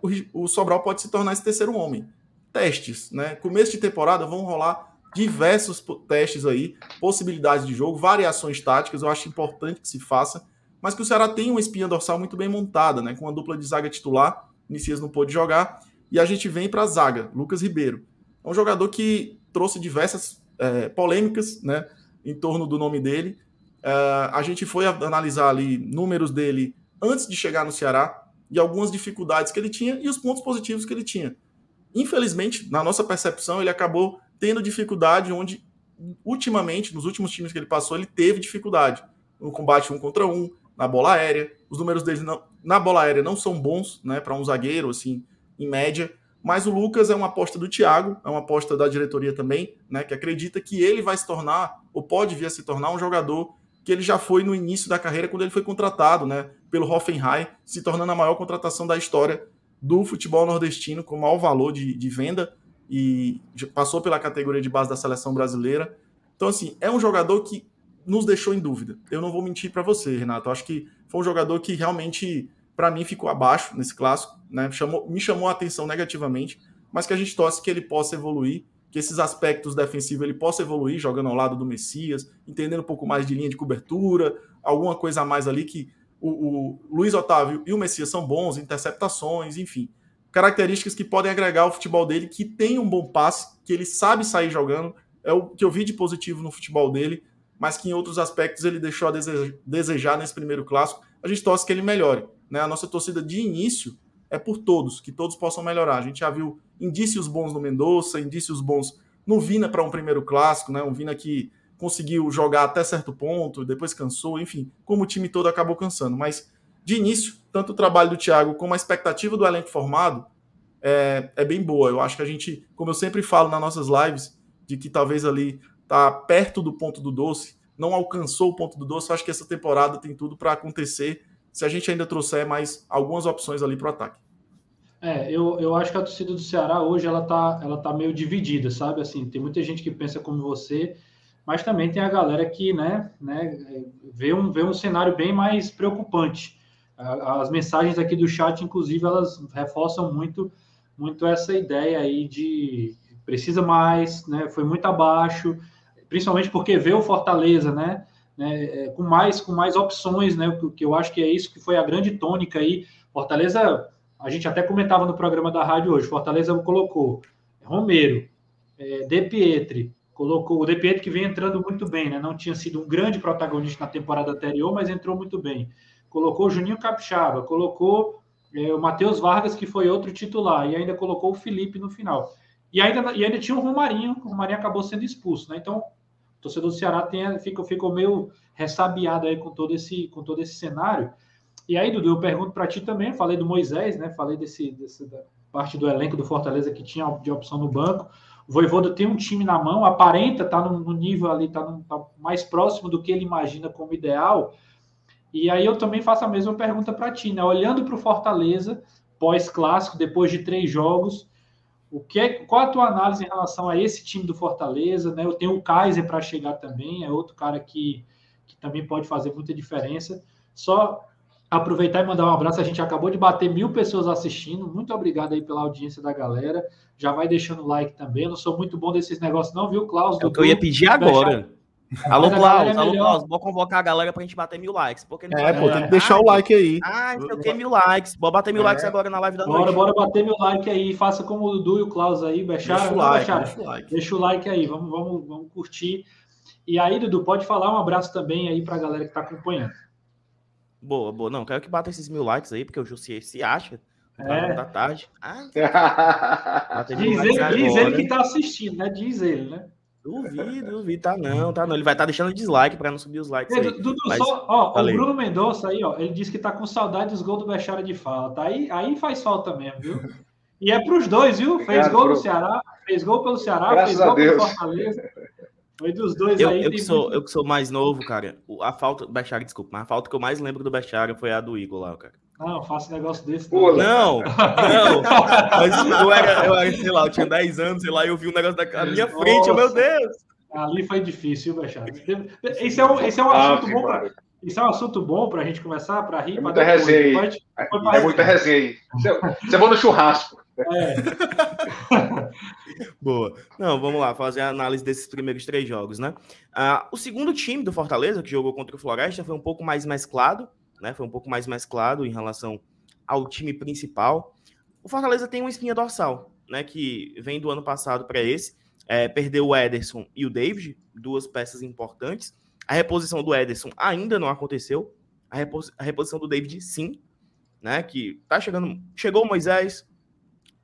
o, o Sobral pode se tornar esse terceiro homem. Testes, né? Começo de temporada vão rolar diversos testes aí, possibilidades de jogo, variações táticas, eu acho importante que se faça, mas que o Ceará tem uma espinha dorsal muito bem montada, né? Com uma dupla de zaga titular Messias não pôde jogar. E a gente vem para a zaga, Lucas Ribeiro. É um jogador que trouxe diversas é, polêmicas né, em torno do nome dele. É, a gente foi analisar ali números dele antes de chegar no Ceará e algumas dificuldades que ele tinha e os pontos positivos que ele tinha. Infelizmente, na nossa percepção, ele acabou tendo dificuldade onde, ultimamente, nos últimos times que ele passou, ele teve dificuldade. No combate um contra um, na bola aérea. Os números dele não, na bola aérea não são bons, né, para um zagueiro, assim, em média. Mas o Lucas é uma aposta do Thiago, é uma aposta da diretoria também, né, que acredita que ele vai se tornar, ou pode vir a se tornar, um jogador que ele já foi no início da carreira, quando ele foi contratado né, pelo Hoffenheim, se tornando a maior contratação da história do futebol nordestino, com maior valor de, de venda, e passou pela categoria de base da seleção brasileira. Então, assim, é um jogador que nos deixou em dúvida. Eu não vou mentir para você, Renato. Eu acho que foi um jogador que realmente, para mim, ficou abaixo nesse clássico. Né? Chamou, me chamou a atenção negativamente, mas que a gente torce que ele possa evoluir, que esses aspectos defensivos ele possa evoluir, jogando ao lado do Messias, entendendo um pouco mais de linha de cobertura, alguma coisa a mais ali que o, o Luiz Otávio e o Messias são bons, interceptações, enfim. Características que podem agregar ao futebol dele, que tem um bom passe, que ele sabe sair jogando. É o que eu vi de positivo no futebol dele mas que em outros aspectos ele deixou a desejar nesse primeiro clássico. A gente torce que ele melhore. Né? A nossa torcida de início é por todos, que todos possam melhorar. A gente já viu indícios bons no Mendonça, indícios bons no Vina para um primeiro clássico, né? um Vina que conseguiu jogar até certo ponto, depois cansou, enfim, como o time todo acabou cansando. Mas de início, tanto o trabalho do Thiago como a expectativa do elenco formado é, é bem boa. Eu acho que a gente, como eu sempre falo nas nossas lives, de que talvez ali está perto do ponto do doce, não alcançou o ponto do doce. Eu acho que essa temporada tem tudo para acontecer se a gente ainda trouxer mais algumas opções ali para o ataque. É, eu, eu acho que a torcida do Ceará hoje ela tá, ela tá meio dividida, sabe? Assim, tem muita gente que pensa como você, mas também tem a galera que, né, né vê um, vê um cenário bem mais preocupante. As mensagens aqui do chat, inclusive, elas reforçam muito, muito essa ideia aí de precisa mais, né? Foi muito abaixo principalmente porque vê o Fortaleza, né? Né é, com mais com mais opções, né? Que, eu acho que é isso que foi a grande tônica aí. Fortaleza, a gente até comentava no programa da rádio hoje. Fortaleza colocou Romero, é, De Pietri, colocou o De Pietri que vem entrando muito bem, né? Não tinha sido um grande protagonista na temporada anterior, mas entrou muito bem. Colocou o Juninho Capixaba, colocou é, o Matheus Vargas, que foi outro titular, e ainda colocou o Felipe no final. E ainda, e ainda tinha o Romarinho, o Romarinho acabou sendo expulso, né? Então, torcedor do Ceará tem, fica, ficou meio ressabiado aí com todo esse, com todo esse cenário. E aí, Dudu, eu pergunto para ti também, falei do Moisés, né? Falei desse, desse parte do elenco do Fortaleza que tinha de opção no banco. O Voivoda tem um time na mão, aparenta tá no, no, nível ali, está tá mais próximo do que ele imagina como ideal. E aí eu também faço a mesma pergunta para ti, né? Olhando para o Fortaleza, pós-clássico, depois de três jogos, o que é, qual a tua análise em relação a esse time do Fortaleza? Né? Eu tenho o Kaiser para chegar também, é outro cara que, que também pode fazer muita diferença. Só aproveitar e mandar um abraço. A gente acabou de bater mil pessoas assistindo. Muito obrigado aí pela audiência da galera. Já vai deixando o like também. Eu não sou muito bom desses negócios, não, viu, Klaus? É o que eu ia pedir agora. Alô, Klaus, é alô, Klaus, vou convocar a galera pra gente bater mil likes. Porque é, pô, tem que deixar o like aí. Ah, não sei mil likes. Bora bater mil é. likes agora na live da noite. Bora, bora bater mil likes aí. Faça como o Dudu e o Klaus aí, Bechara. Deixa o like, deixa o like. Deixa o like aí, vamos, vamos, vamos curtir. E aí, Dudu, pode falar um abraço também aí pra galera que tá acompanhando. Boa, boa. Não, quero que bata esses mil likes aí, porque o Jussi se acha. É. Da tarde. Ah, diz, ele, diz ele que tá assistindo, né? Diz ele, né? Duvido, duvido, tá não, tá não. Ele vai estar tá deixando dislike para não subir os likes. Aí. Dudu, Mas, só, ó, o Bruno Mendonça aí, ó, ele disse que tá com saudade dos gols do Bechara de falta. Aí, aí faz falta mesmo, viu? E é pros dois, viu? Obrigado, fez gol no Ceará, fez gol pelo Ceará, Graças fez gol pelo Fortaleza. Foi dos dois eu, aí. Eu que, sou, eu que sou mais novo, cara. A falta. Bechara, desculpa, mas a falta que eu mais lembro do Bechara foi a do Igor lá, cara. Não, faço negócio desse. Pô, não, não. Mas eu era, eu era, sei lá, eu tinha 10 anos, sei lá, eu vi um negócio da minha frente, oh, meu Deus. Ali foi difícil, Bechara. Esse é um, esse é um ah, assunto bom para. Isso é um assunto bom para a gente começar, para rir. É muita resenha aí. Pode, pode é muita resenha aí. Você é bom no churrasco. É. Boa. Não, vamos lá, fazer a análise desses primeiros três jogos, né? Ah, o segundo time do Fortaleza, que jogou contra o Floresta, foi um pouco mais mesclado, né? Foi um pouco mais mesclado em relação ao time principal. O Fortaleza tem uma espinha dorsal, né? Que vem do ano passado para esse. É, perdeu o Ederson e o David, duas peças importantes. A reposição do Ederson ainda não aconteceu. A, repos a reposição do David, sim. Né, que tá chegando. Chegou o Moisés,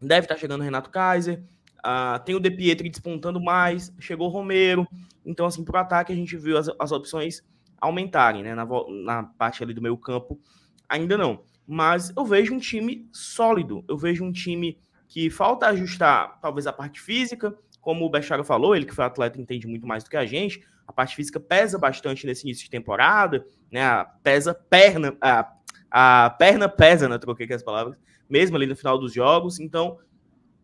deve estar tá chegando o Renato Kaiser. Uh, tem o De Pietri despontando mais, chegou o Romero. Então, assim, para o ataque, a gente viu as, as opções aumentarem, né? Na, na parte ali do meio campo, ainda não. Mas eu vejo um time sólido. Eu vejo um time que falta ajustar, talvez, a parte física, como o Bechara falou, ele que foi atleta entende muito mais do que a gente. A parte física pesa bastante nesse início de temporada, né? Pesa perna, a, a perna pesa, né? Troquei aqui as palavras, mesmo ali no final dos jogos. Então,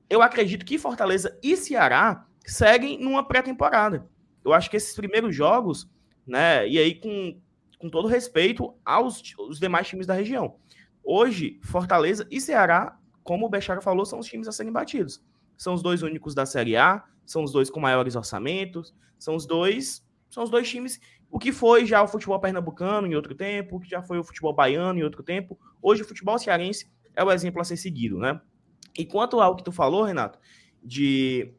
eu acredito que Fortaleza e Ceará seguem numa pré-temporada. Eu acho que esses primeiros jogos, né? E aí, com, com todo respeito aos os demais times da região. Hoje, Fortaleza e Ceará, como o Bechara falou, são os times a serem batidos são os dois únicos da Série A, são os dois com maiores orçamentos, são os dois, são os dois times, o que foi já o futebol pernambucano em outro tempo, o que já foi o futebol baiano em outro tempo. Hoje o futebol cearense é o exemplo a ser seguido, né? E quanto ao que tu falou, Renato, de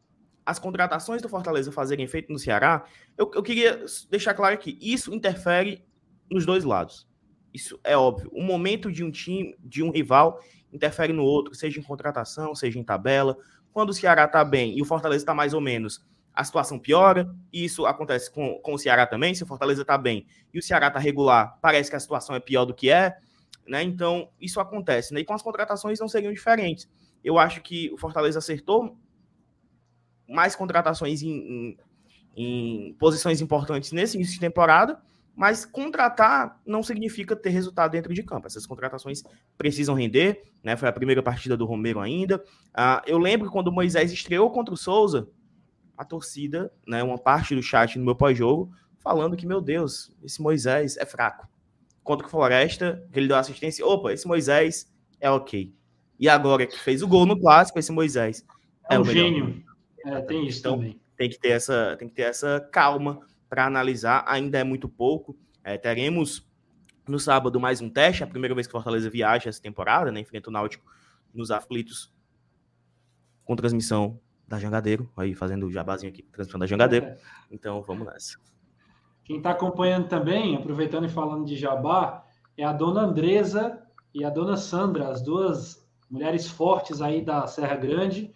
as contratações do Fortaleza fazerem efeito no Ceará, eu, eu queria deixar claro que isso interfere nos dois lados. Isso é óbvio. O momento de um time, de um rival, interfere no outro, seja em contratação, seja em tabela. Quando o Ceará está bem e o Fortaleza está mais ou menos, a situação piora. E isso acontece com, com o Ceará também. Se o Fortaleza está bem e o Ceará está regular, parece que a situação é pior do que é. Né? Então, isso acontece. Né? E com as contratações não seriam diferentes. Eu acho que o Fortaleza acertou mais contratações em, em, em posições importantes nesse início de temporada mas contratar não significa ter resultado dentro de campo. Essas contratações precisam render, né? Foi a primeira partida do Romero ainda. Uh, eu lembro quando o Moisés estreou contra o Souza, a torcida, né, uma parte do chat no meu pós-jogo, falando que, meu Deus, esse Moisés é fraco. Contra o Floresta, que ele deu assistência, opa, esse Moisés é ok. E agora que fez o gol no clássico, esse Moisés é, é um gênio. É, tem isso então, também. Tem que ter essa, tem que ter essa calma para analisar, ainda é muito pouco. É, teremos no sábado mais um teste, a primeira vez que Fortaleza viaja essa temporada, né? Enfrenta o Náutico nos aflitos com transmissão da Jangadeiro, aí fazendo o jabazinho aqui, transmissão da Jangadeiro. É. Então vamos nessa. Quem está acompanhando também, aproveitando e falando de jabá, é a dona Andresa e a dona Sandra, as duas mulheres fortes aí da Serra Grande.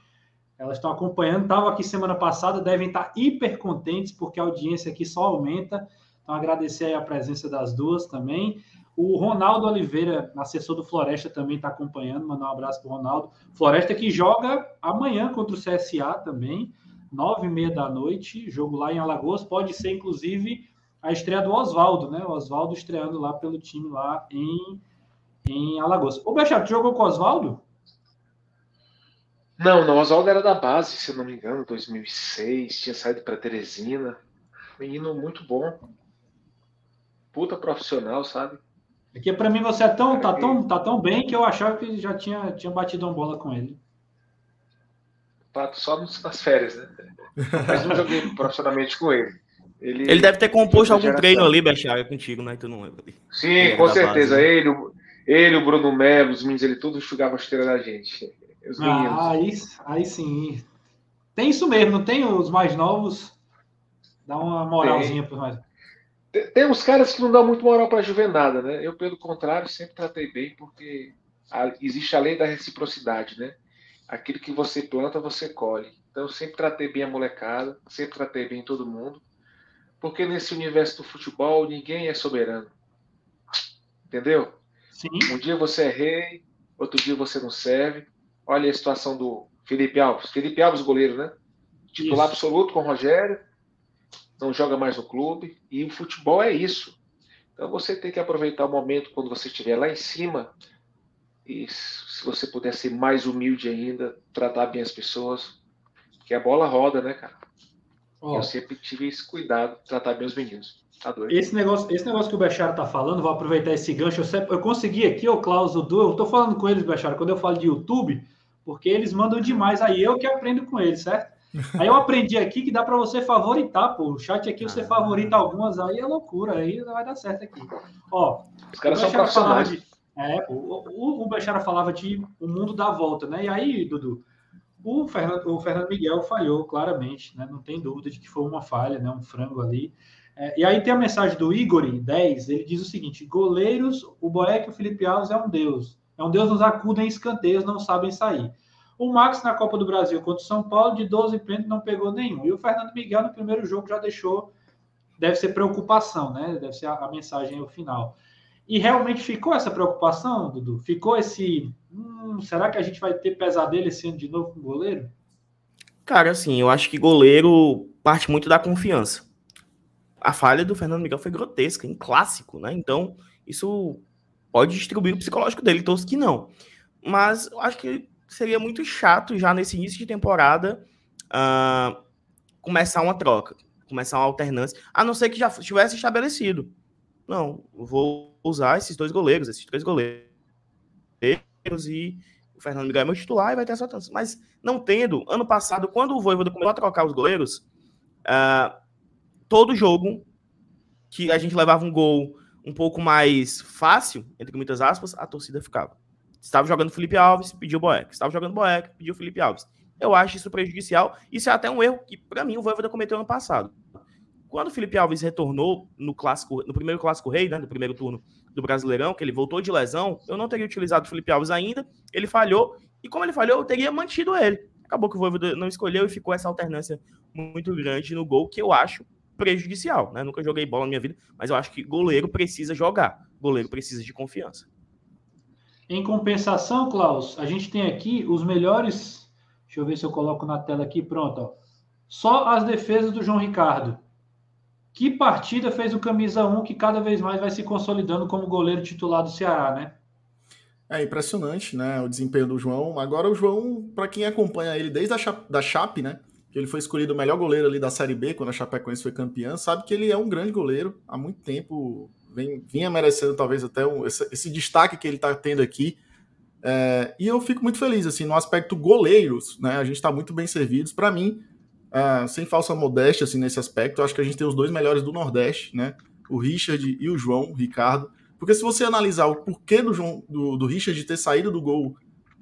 Elas estão acompanhando, estavam aqui semana passada, devem estar hiper contentes, porque a audiência aqui só aumenta. Então, agradecer a presença das duas também. O Ronaldo Oliveira, assessor do Floresta, também está acompanhando. Mandar um abraço para o Ronaldo. Floresta que joga amanhã contra o CSA também, nove e meia da noite, jogo lá em Alagoas. Pode ser, inclusive, a estreia do Oswaldo, né? O Oswaldo estreando lá pelo time lá em, em Alagoas. Ô, Bechar, jogou com o Oswaldo? Não, não, o Oswaldo era da base, se eu não me engano, 2006, tinha saído para Teresina. Menino muito bom. Puta profissional, sabe? É que para mim você é tão, tá, tão, tá tão bem que eu achava que já tinha, tinha batido uma bola com ele. Só nas férias, né? Mas não joguei profissionalmente com ele. Ele, ele deve ter composto algum treino ali, Bechara, contigo, né? Tu não lembra. Sim, ele com certeza. Base, né? ele, ele, o Bruno Melo, os meninos, ele tudo enxugava a esteira da gente. Os ah, aí, aí sim. Tem isso mesmo, não tem os mais novos? Dá uma moralzinha para mais. Tem, tem uns caras que não dão muito moral para a juvenada, né? Eu, pelo contrário, sempre tratei bem, porque a, existe a lei da reciprocidade, né? Aquilo que você planta, você colhe. Então, eu sempre tratei bem a molecada, sempre tratei bem todo mundo, porque nesse universo do futebol ninguém é soberano. Entendeu? Sim. Um dia você é rei, outro dia você não serve. Olha a situação do Felipe Alves. Felipe Alves, goleiro, né? Titular Isso. absoluto com o Rogério não joga mais no clube, e o futebol é isso. Então você tem que aproveitar o momento quando você estiver lá em cima, e se você puder ser mais humilde ainda, tratar bem as pessoas, que a bola roda, né, cara? Oh. Eu sempre tive esse cuidado, tratar bem os meninos. Tá doido. Esse negócio, esse negócio que o Bechara tá falando, vou aproveitar esse gancho. Eu, sempre, eu consegui aqui, o Klaus, o Du, eu tô falando com eles, Bechara, quando eu falo de YouTube, porque eles mandam demais, aí eu que aprendo com eles, certo? Aí eu aprendi aqui que dá para você favoritar, pô. O chat aqui você ah. favorita algumas, aí é loucura, aí não vai dar certo aqui. Ó, os caras são profissionais. De, é, o, o, o Bechara falava de o mundo dá volta, né? E aí, Dudu, o Fernando, o Fernando Miguel falhou claramente, né? Não tem dúvida de que foi uma falha, né? Um frango ali. É, e aí tem a mensagem do Igor 10, ele diz o seguinte: goleiros, o Boeck e o Felipe Alves é um deus. É um deus nos acuda em escanteios, não sabem sair. O Max na Copa do Brasil contra o São Paulo, de 12 pênaltis, não pegou nenhum. E o Fernando Miguel no primeiro jogo já deixou. Deve ser preocupação, né? Deve ser a, a mensagem no final. E realmente ficou essa preocupação, Dudu? Ficou esse. Hum, será que a gente vai ter pesadelo esse ano de novo com o goleiro? Cara, assim, eu acho que goleiro parte muito da confiança. A falha do Fernando Miguel foi grotesca, em clássico, né? Então, isso pode distribuir o psicológico dele, todos que não. Mas eu acho que seria muito chato já nesse início de temporada uh, começar uma troca, começar uma alternância, a não ser que já tivesse estabelecido. Não, vou usar esses dois goleiros, esses três goleiros, e o Fernando Miguel é meu titular e vai ter essa alternância. Mas não tendo, ano passado, quando o Voivoda começou a trocar os goleiros, uh, todo jogo que a gente levava um gol um pouco mais fácil, entre muitas aspas, a torcida ficava. Estava jogando Felipe Alves, pediu Boeck. Estava jogando Boeck, pediu Felipe Alves. Eu acho isso prejudicial. Isso é até um erro que, para mim, o Voivoda cometeu ano passado. Quando o Felipe Alves retornou no clássico, no primeiro clássico rei, né, no primeiro turno do Brasileirão, que ele voltou de lesão, eu não teria utilizado o Felipe Alves ainda. Ele falhou e como ele falhou, eu teria mantido ele. Acabou que o Voivoda não escolheu e ficou essa alternância muito grande no gol que eu acho prejudicial, né? Nunca joguei bola na minha vida, mas eu acho que goleiro precisa jogar, goleiro precisa de confiança. Em compensação, Klaus, a gente tem aqui os melhores. Deixa eu ver se eu coloco na tela aqui. Pronto. Ó. Só as defesas do João Ricardo. Que partida fez o camisa 1 que cada vez mais vai se consolidando como goleiro titular do Ceará, né? É impressionante, né? O desempenho do João. Agora, o João, para quem acompanha ele desde a Chape, da Chape, né? Que ele foi escolhido o melhor goleiro ali da Série B, quando a Chapecoense foi campeã, sabe que ele é um grande goleiro. Há muito tempo vem, vinha merecendo talvez até um, esse, esse, destaque que ele está tendo aqui. É, e eu fico muito feliz, assim, no aspecto goleiros, né? A gente está muito bem servidos. Para mim, uh, sem falsa modéstia, assim, nesse aspecto, acho que a gente tem os dois melhores do Nordeste, né? O Richard e o João, o Ricardo. Porque se você analisar o porquê do, João, do, do Richard ter saído do gol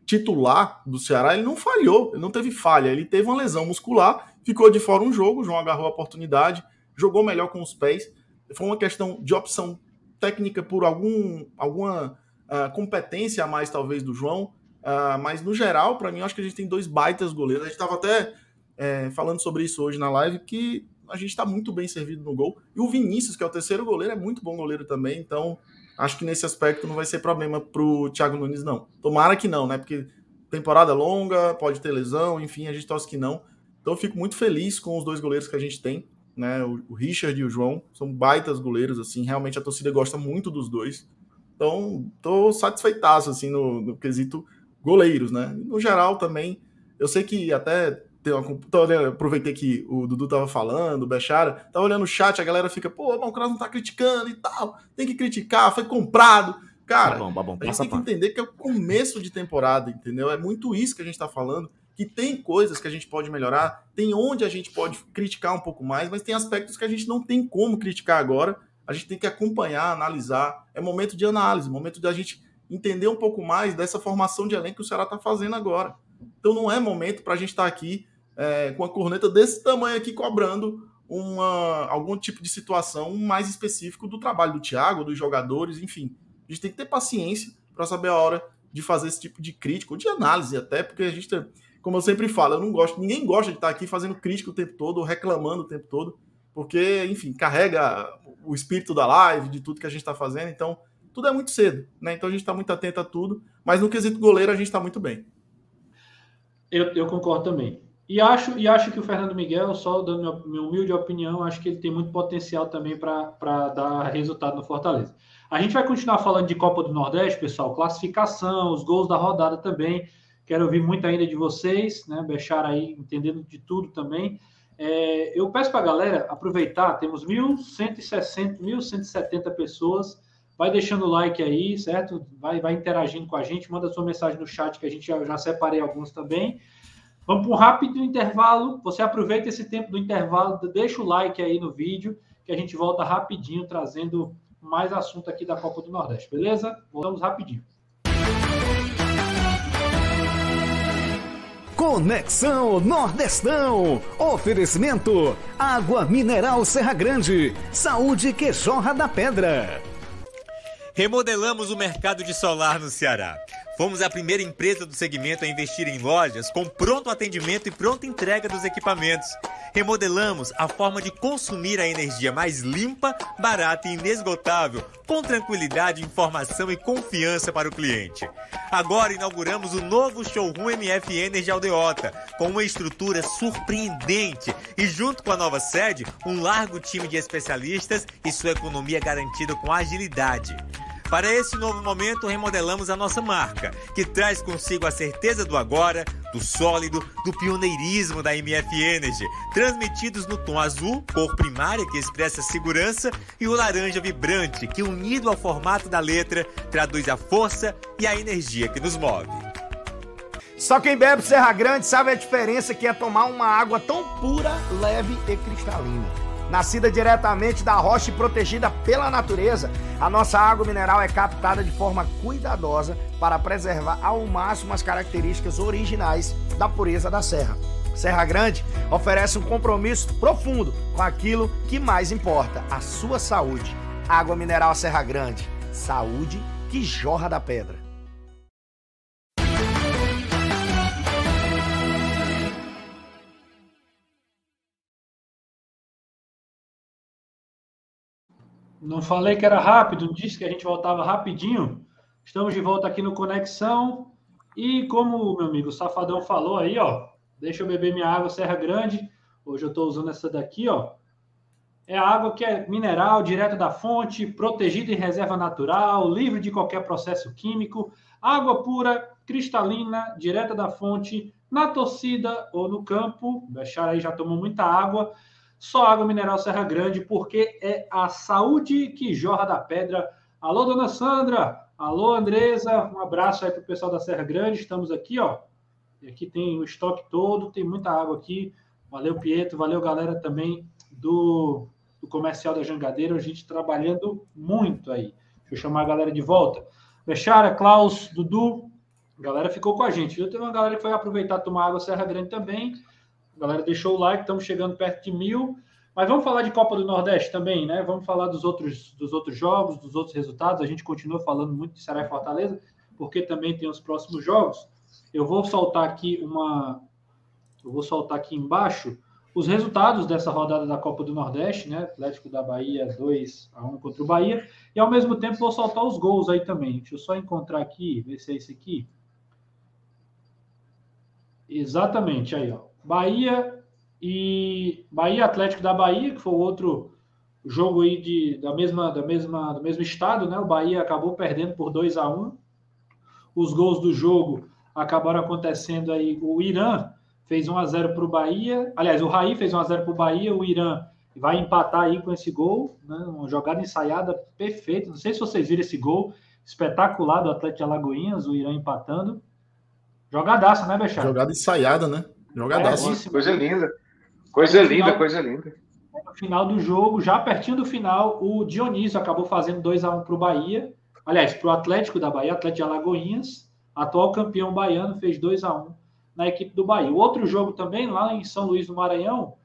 titular do Ceará, ele não falhou, ele não teve falha, ele teve uma lesão muscular, ficou de fora um jogo, o João agarrou a oportunidade, jogou melhor com os pés foi uma questão de opção técnica por algum, alguma uh, competência a mais, talvez, do João. Uh, mas, no geral, para mim, acho que a gente tem dois baitas goleiros. A gente estava até é, falando sobre isso hoje na live, que a gente está muito bem servido no gol. E o Vinícius, que é o terceiro goleiro, é muito bom goleiro também. Então, acho que nesse aspecto não vai ser problema para o Thiago Nunes, não. Tomara que não, né? Porque temporada longa, pode ter lesão, enfim, a gente torce que não. Então, eu fico muito feliz com os dois goleiros que a gente tem né? O, Richard e o João são baitas goleiros, assim, realmente a torcida gosta muito dos dois. Então, tô satisfeitaço, assim, no, no quesito goleiros, né? No geral também, eu sei que até ter uma. Tô aproveitei que o Dudu tava falando, o Bechara, tava olhando o chat, a galera fica, pô, o Kraus não tá criticando e tal, tem que criticar, foi comprado. Cara, tá tá a gente tem que entender que é o começo de temporada, entendeu? É muito isso que a gente tá falando, que tem coisas que a gente pode melhorar, tem onde a gente pode criticar um pouco mais, mas tem aspectos que a gente não tem como criticar agora, a gente tem que acompanhar, analisar. É momento de análise, momento da gente entender um pouco mais dessa formação de elenco que o Ceará está fazendo agora. Então não é momento para a gente estar tá aqui é, com a corneta desse tamanho aqui cobrando uma, algum tipo de situação mais específico do trabalho do Thiago, dos jogadores, enfim. A gente tem que ter paciência para saber a hora de fazer esse tipo de crítica, ou de análise até, porque a gente, como eu sempre falo, eu não gosto, ninguém gosta de estar aqui fazendo crítica o tempo todo, reclamando o tempo todo, porque, enfim, carrega o espírito da live, de tudo que a gente está fazendo, então tudo é muito cedo, né? Então a gente está muito atento a tudo, mas no quesito goleiro a gente está muito bem. Eu, eu, concordo também. E acho, e acho que o Fernando Miguel, só dando minha, minha humilde opinião, acho que ele tem muito potencial também para dar resultado no Fortaleza. A gente vai continuar falando de Copa do Nordeste, pessoal, classificação, os gols da rodada também. Quero ouvir muito ainda de vocês, né? Bechar aí, entendendo de tudo também. É, eu peço para a galera aproveitar, temos 1.160, 1.170 pessoas vai deixando o like aí, certo? Vai, vai interagindo com a gente, manda sua mensagem no chat que a gente já, já separei alguns também. Vamos para um rápido intervalo. Você aproveita esse tempo do intervalo, deixa o like aí no vídeo, que a gente volta rapidinho trazendo mais assunto aqui da Copa do Nordeste, beleza? Voltamos rapidinho. Conexão Nordestão. Oferecimento: Água Mineral Serra Grande. Saúde que jorra da pedra. Remodelamos o mercado de solar no Ceará. Fomos a primeira empresa do segmento a investir em lojas com pronto atendimento e pronta entrega dos equipamentos. Remodelamos a forma de consumir a energia mais limpa, barata e inesgotável, com tranquilidade, informação e confiança para o cliente. Agora inauguramos o novo showroom MF Energy Aldeota, com uma estrutura surpreendente e, junto com a nova sede, um largo time de especialistas e sua economia garantida com agilidade. Para esse novo momento, remodelamos a nossa marca, que traz consigo a certeza do agora, do sólido, do pioneirismo da MF Energy, transmitidos no tom azul, cor primária que expressa segurança, e o laranja vibrante, que unido ao formato da letra, traduz a força e a energia que nos move. Só quem bebe Serra Grande sabe a diferença que é tomar uma água tão pura, leve e cristalina. Nascida diretamente da rocha e protegida pela natureza, a nossa água mineral é captada de forma cuidadosa para preservar ao máximo as características originais da pureza da serra. Serra Grande oferece um compromisso profundo com aquilo que mais importa, a sua saúde. Água mineral Serra Grande, saúde que jorra da pedra. Não falei que era rápido, disse que a gente voltava rapidinho. Estamos de volta aqui no Conexão. E como meu amigo Safadão falou aí, ó, deixa eu beber minha água Serra Grande. Hoje eu estou usando essa daqui, ó. É água que é mineral, direto da fonte, protegida em reserva natural, livre de qualquer processo químico, água pura, cristalina, direta da fonte, na torcida ou no campo. O Bechara aí já tomou muita água só água mineral Serra Grande, porque é a saúde que jorra da pedra. Alô, dona Sandra. Alô, Andresa. Um abraço aí para o pessoal da Serra Grande. Estamos aqui, ó. E aqui tem o estoque todo, tem muita água aqui. Valeu, Pietro. Valeu, galera, também do, do comercial da Jangadeira. A gente trabalhando muito aí. Deixa eu chamar a galera de volta. Bechara, Klaus, Dudu. A galera ficou com a gente. Viu? Tem uma galera que foi aproveitar tomar água Serra Grande também. A galera deixou o like, estamos chegando perto de mil. Mas vamos falar de Copa do Nordeste também, né? Vamos falar dos outros, dos outros jogos, dos outros resultados. A gente continua falando muito de Ceará e Fortaleza, porque também tem os próximos jogos. Eu vou soltar aqui uma. Eu vou soltar aqui embaixo os resultados dessa rodada da Copa do Nordeste, né? Atlético da Bahia 2 a 1 contra o Bahia. E ao mesmo tempo vou soltar os gols aí também. Deixa eu só encontrar aqui, ver se é esse aqui. Exatamente, aí, ó. Bahia e Bahia Atlético da Bahia, que foi o outro jogo aí de, da mesma da mesma do mesmo estado, né? O Bahia acabou perdendo por 2 a 1. Os gols do jogo acabaram acontecendo aí. O Irã fez 1 a 0 para o Bahia. Aliás, o Raí fez 1 a 0 para o Bahia, o Irã vai empatar aí com esse gol, né? uma jogada ensaiada perfeita. Não sei se vocês viram esse gol espetacular do Atlético de Alagoinhas, o Irã empatando. Jogadaça, né, Bechara? Jogada ensaiada, né? Jogadaça. É, coisa linda. Coisa linda, final, coisa linda. No final do jogo, já pertinho do final, o Dionísio acabou fazendo 2 a 1 para o Bahia. Aliás, para o Atlético da Bahia, Atlético de Alagoinhas, atual campeão baiano, fez 2 a 1 na equipe do Bahia. O outro jogo também, lá em São Luís do Maranhão,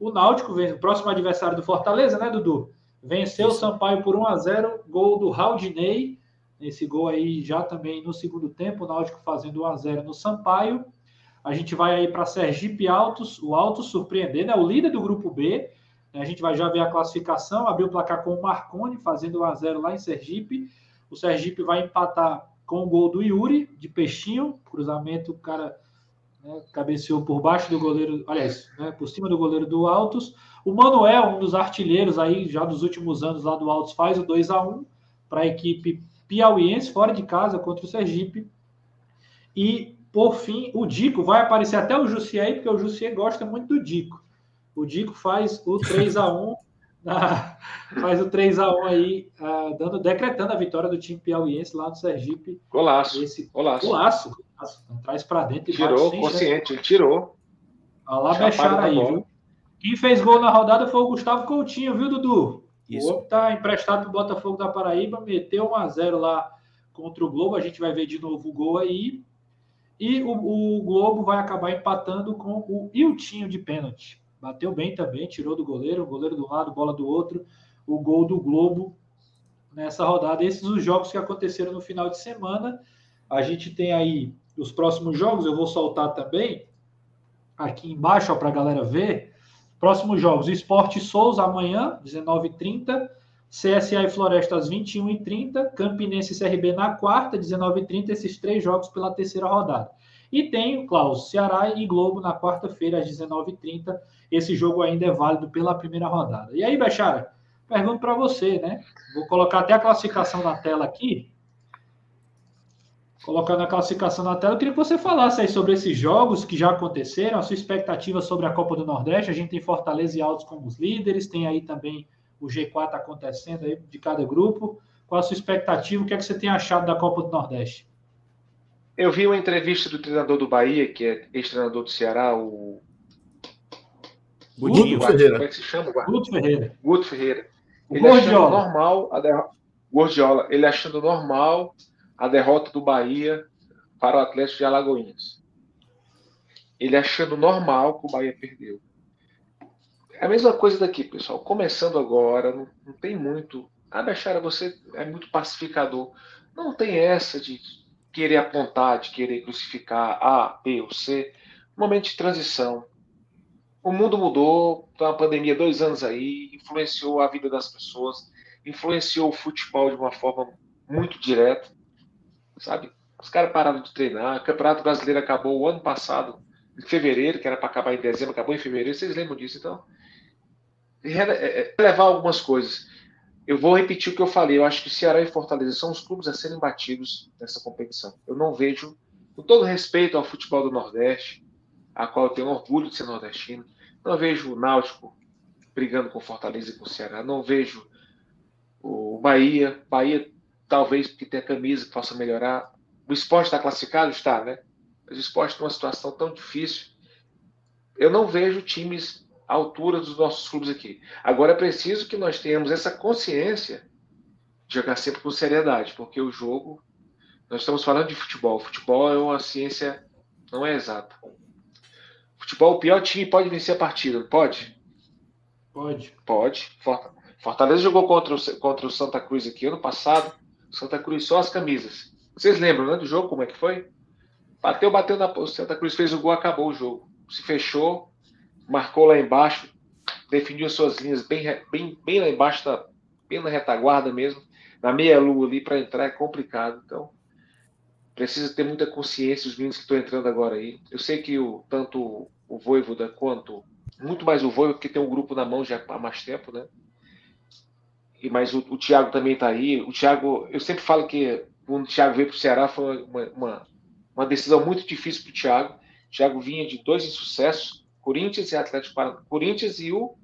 o Náutico, o próximo adversário do Fortaleza, né, Dudu? Venceu o Sampaio por 1 a 0 gol do Raudinei. Esse gol aí já também no segundo tempo, o Náutico fazendo 1 a 0 no Sampaio. A gente vai aí para Sergipe Altos, o Altos surpreendendo, é o líder do grupo B. A gente vai já ver a classificação, abriu o placar com o Marconi, fazendo 1 a 0 lá em Sergipe. O Sergipe vai empatar com o gol do Yuri, de peixinho, cruzamento, o cara né, cabeceou por baixo do goleiro, aliás, né, por cima do goleiro do Altos. O Manuel, um dos artilheiros aí já dos últimos anos lá do Altos, faz o 2 a 1 para a equipe piauiense, fora de casa, contra o Sergipe. E por fim, o Dico vai aparecer até o Jussier aí, porque o Jussier gosta muito do Dico. O Dico faz o 3 a 1 na, faz o 3 a 1 aí, uh, dando, decretando a vitória do time piauiense lá no Sergipe. Golaço. Esse, golaço. Golaço. golaço. Traz para dentro e Tirou, consciente, ele tirou. Olha lá, Bechara aí, viu? Quem fez gol na rodada foi o Gustavo Coutinho, viu, Dudu? Isso. O outro tá emprestado para o Botafogo da Paraíba, meteu 1 a 0 lá contra o Globo. A gente vai ver de novo o gol aí. E o, o Globo vai acabar empatando com o Iltinho de pênalti. Bateu bem também, tirou do goleiro, goleiro do lado, bola do outro. O gol do Globo nessa rodada. Esses os jogos que aconteceram no final de semana. A gente tem aí os próximos jogos, eu vou soltar também aqui embaixo para a galera ver. Próximos jogos: Esporte Souza amanhã, 19h30. CSA e Floresta às 21h30, Campinense e CRB na quarta, 19h30, esses três jogos pela terceira rodada. E tem, Klaus, Ceará e Globo na quarta-feira às 19h30. Esse jogo ainda é válido pela primeira rodada. E aí, Bechara, pergunto para você, né? Vou colocar até a classificação na tela aqui. Colocando a classificação na tela, eu queria que você falasse aí sobre esses jogos que já aconteceram, a sua expectativa sobre a Copa do Nordeste. A gente tem Fortaleza e Altos como os líderes, tem aí também o G4 acontecendo aí de cada grupo. Qual a sua expectativa? O que é que você tem achado da Copa do Nordeste? Eu vi uma entrevista do treinador do Bahia, que é ex-treinador do Ceará, o. Guto Ferreira. Como é que se chama? Guto Ferreira. Guto Ferreira. Ele achando normal a derrota. Gordiola, ele achando normal a derrota do Bahia para o Atlético de Alagoinhas. Ele achando normal que o Bahia perdeu. É a mesma coisa daqui, pessoal. Começando agora, não, não tem muito. Ah, Bechara, você é muito pacificador. Não tem essa de querer apontar, de querer crucificar A, B ou C. Momento de transição. O mundo mudou, tem uma pandemia dois anos aí, influenciou a vida das pessoas, influenciou o futebol de uma forma muito direta, sabe? Os caras pararam de treinar, o Campeonato Brasileiro acabou o ano passado, em fevereiro, que era para acabar em dezembro, acabou em fevereiro, vocês lembram disso, então? É, é, levar algumas coisas. Eu vou repetir o que eu falei. Eu acho que Ceará e Fortaleza são os clubes a serem batidos nessa competição. Eu não vejo, com todo respeito ao futebol do Nordeste, a qual eu tenho orgulho de ser nordestino, não vejo o Náutico brigando com Fortaleza e com Ceará. Não vejo o Bahia. Bahia, talvez porque tem a camisa que possa melhorar. O esporte está classificado? Está, né? Mas o esporte tem uma situação tão difícil. Eu não vejo times altura dos nossos clubes aqui. Agora é preciso que nós tenhamos essa consciência de jogar sempre com seriedade, porque o jogo, nós estamos falando de futebol. Futebol é uma ciência, não é exata. Futebol, o pior time pode vencer a partida, pode? Pode. Pode. Fortaleza jogou contra o, contra o Santa Cruz aqui ano passado. Santa Cruz só as camisas. Vocês lembram, né, do jogo, como é que foi? Bateu, bateu na. O Santa Cruz fez o gol, acabou o jogo. Se fechou, marcou lá embaixo, definiu suas linhas bem, bem, bem lá embaixo, da, bem na retaguarda mesmo, na meia-lua ali para entrar é complicado. Então, precisa ter muita consciência os meninos que estão entrando agora aí. Eu sei que o, tanto o Voivoda quanto, muito mais o Voivoda, que tem um grupo na mão já há mais tempo, né? E, mas o, o Thiago também está aí. O Thiago, eu sempre falo que quando o Thiago veio para o Ceará foi uma, uma, uma decisão muito difícil para o Thiago Thiago vinha de dois insucessos, Corinthians e Atlético Paranaense, Corinthians e o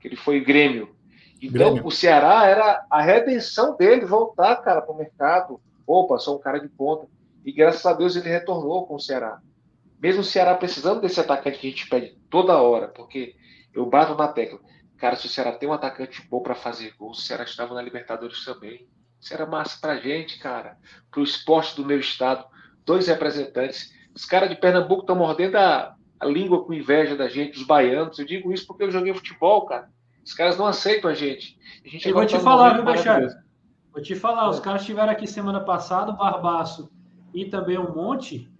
que ele foi Grêmio. Então, Grêmio. o Ceará era a redenção dele voltar, cara, para o mercado. Opa, sou um cara de ponta. E graças a Deus ele retornou com o Ceará. Mesmo o Ceará precisando desse atacante que a gente pede toda hora, porque eu bato na tecla. Cara, se o Ceará tem um atacante bom para fazer gol, o Ceará estava na Libertadores também. Isso era massa pra gente, cara. Pro esporte do meu estado. Dois representantes. Os caras de Pernambuco estão mordendo a, a língua com inveja da gente, os baianos. Eu digo isso porque eu joguei futebol, cara. Os caras não aceitam a gente. A gente eu vou te falar, viu, Bechara? Vou te falar, os caras estiveram aqui semana passada, o Barbaço e também o Monte.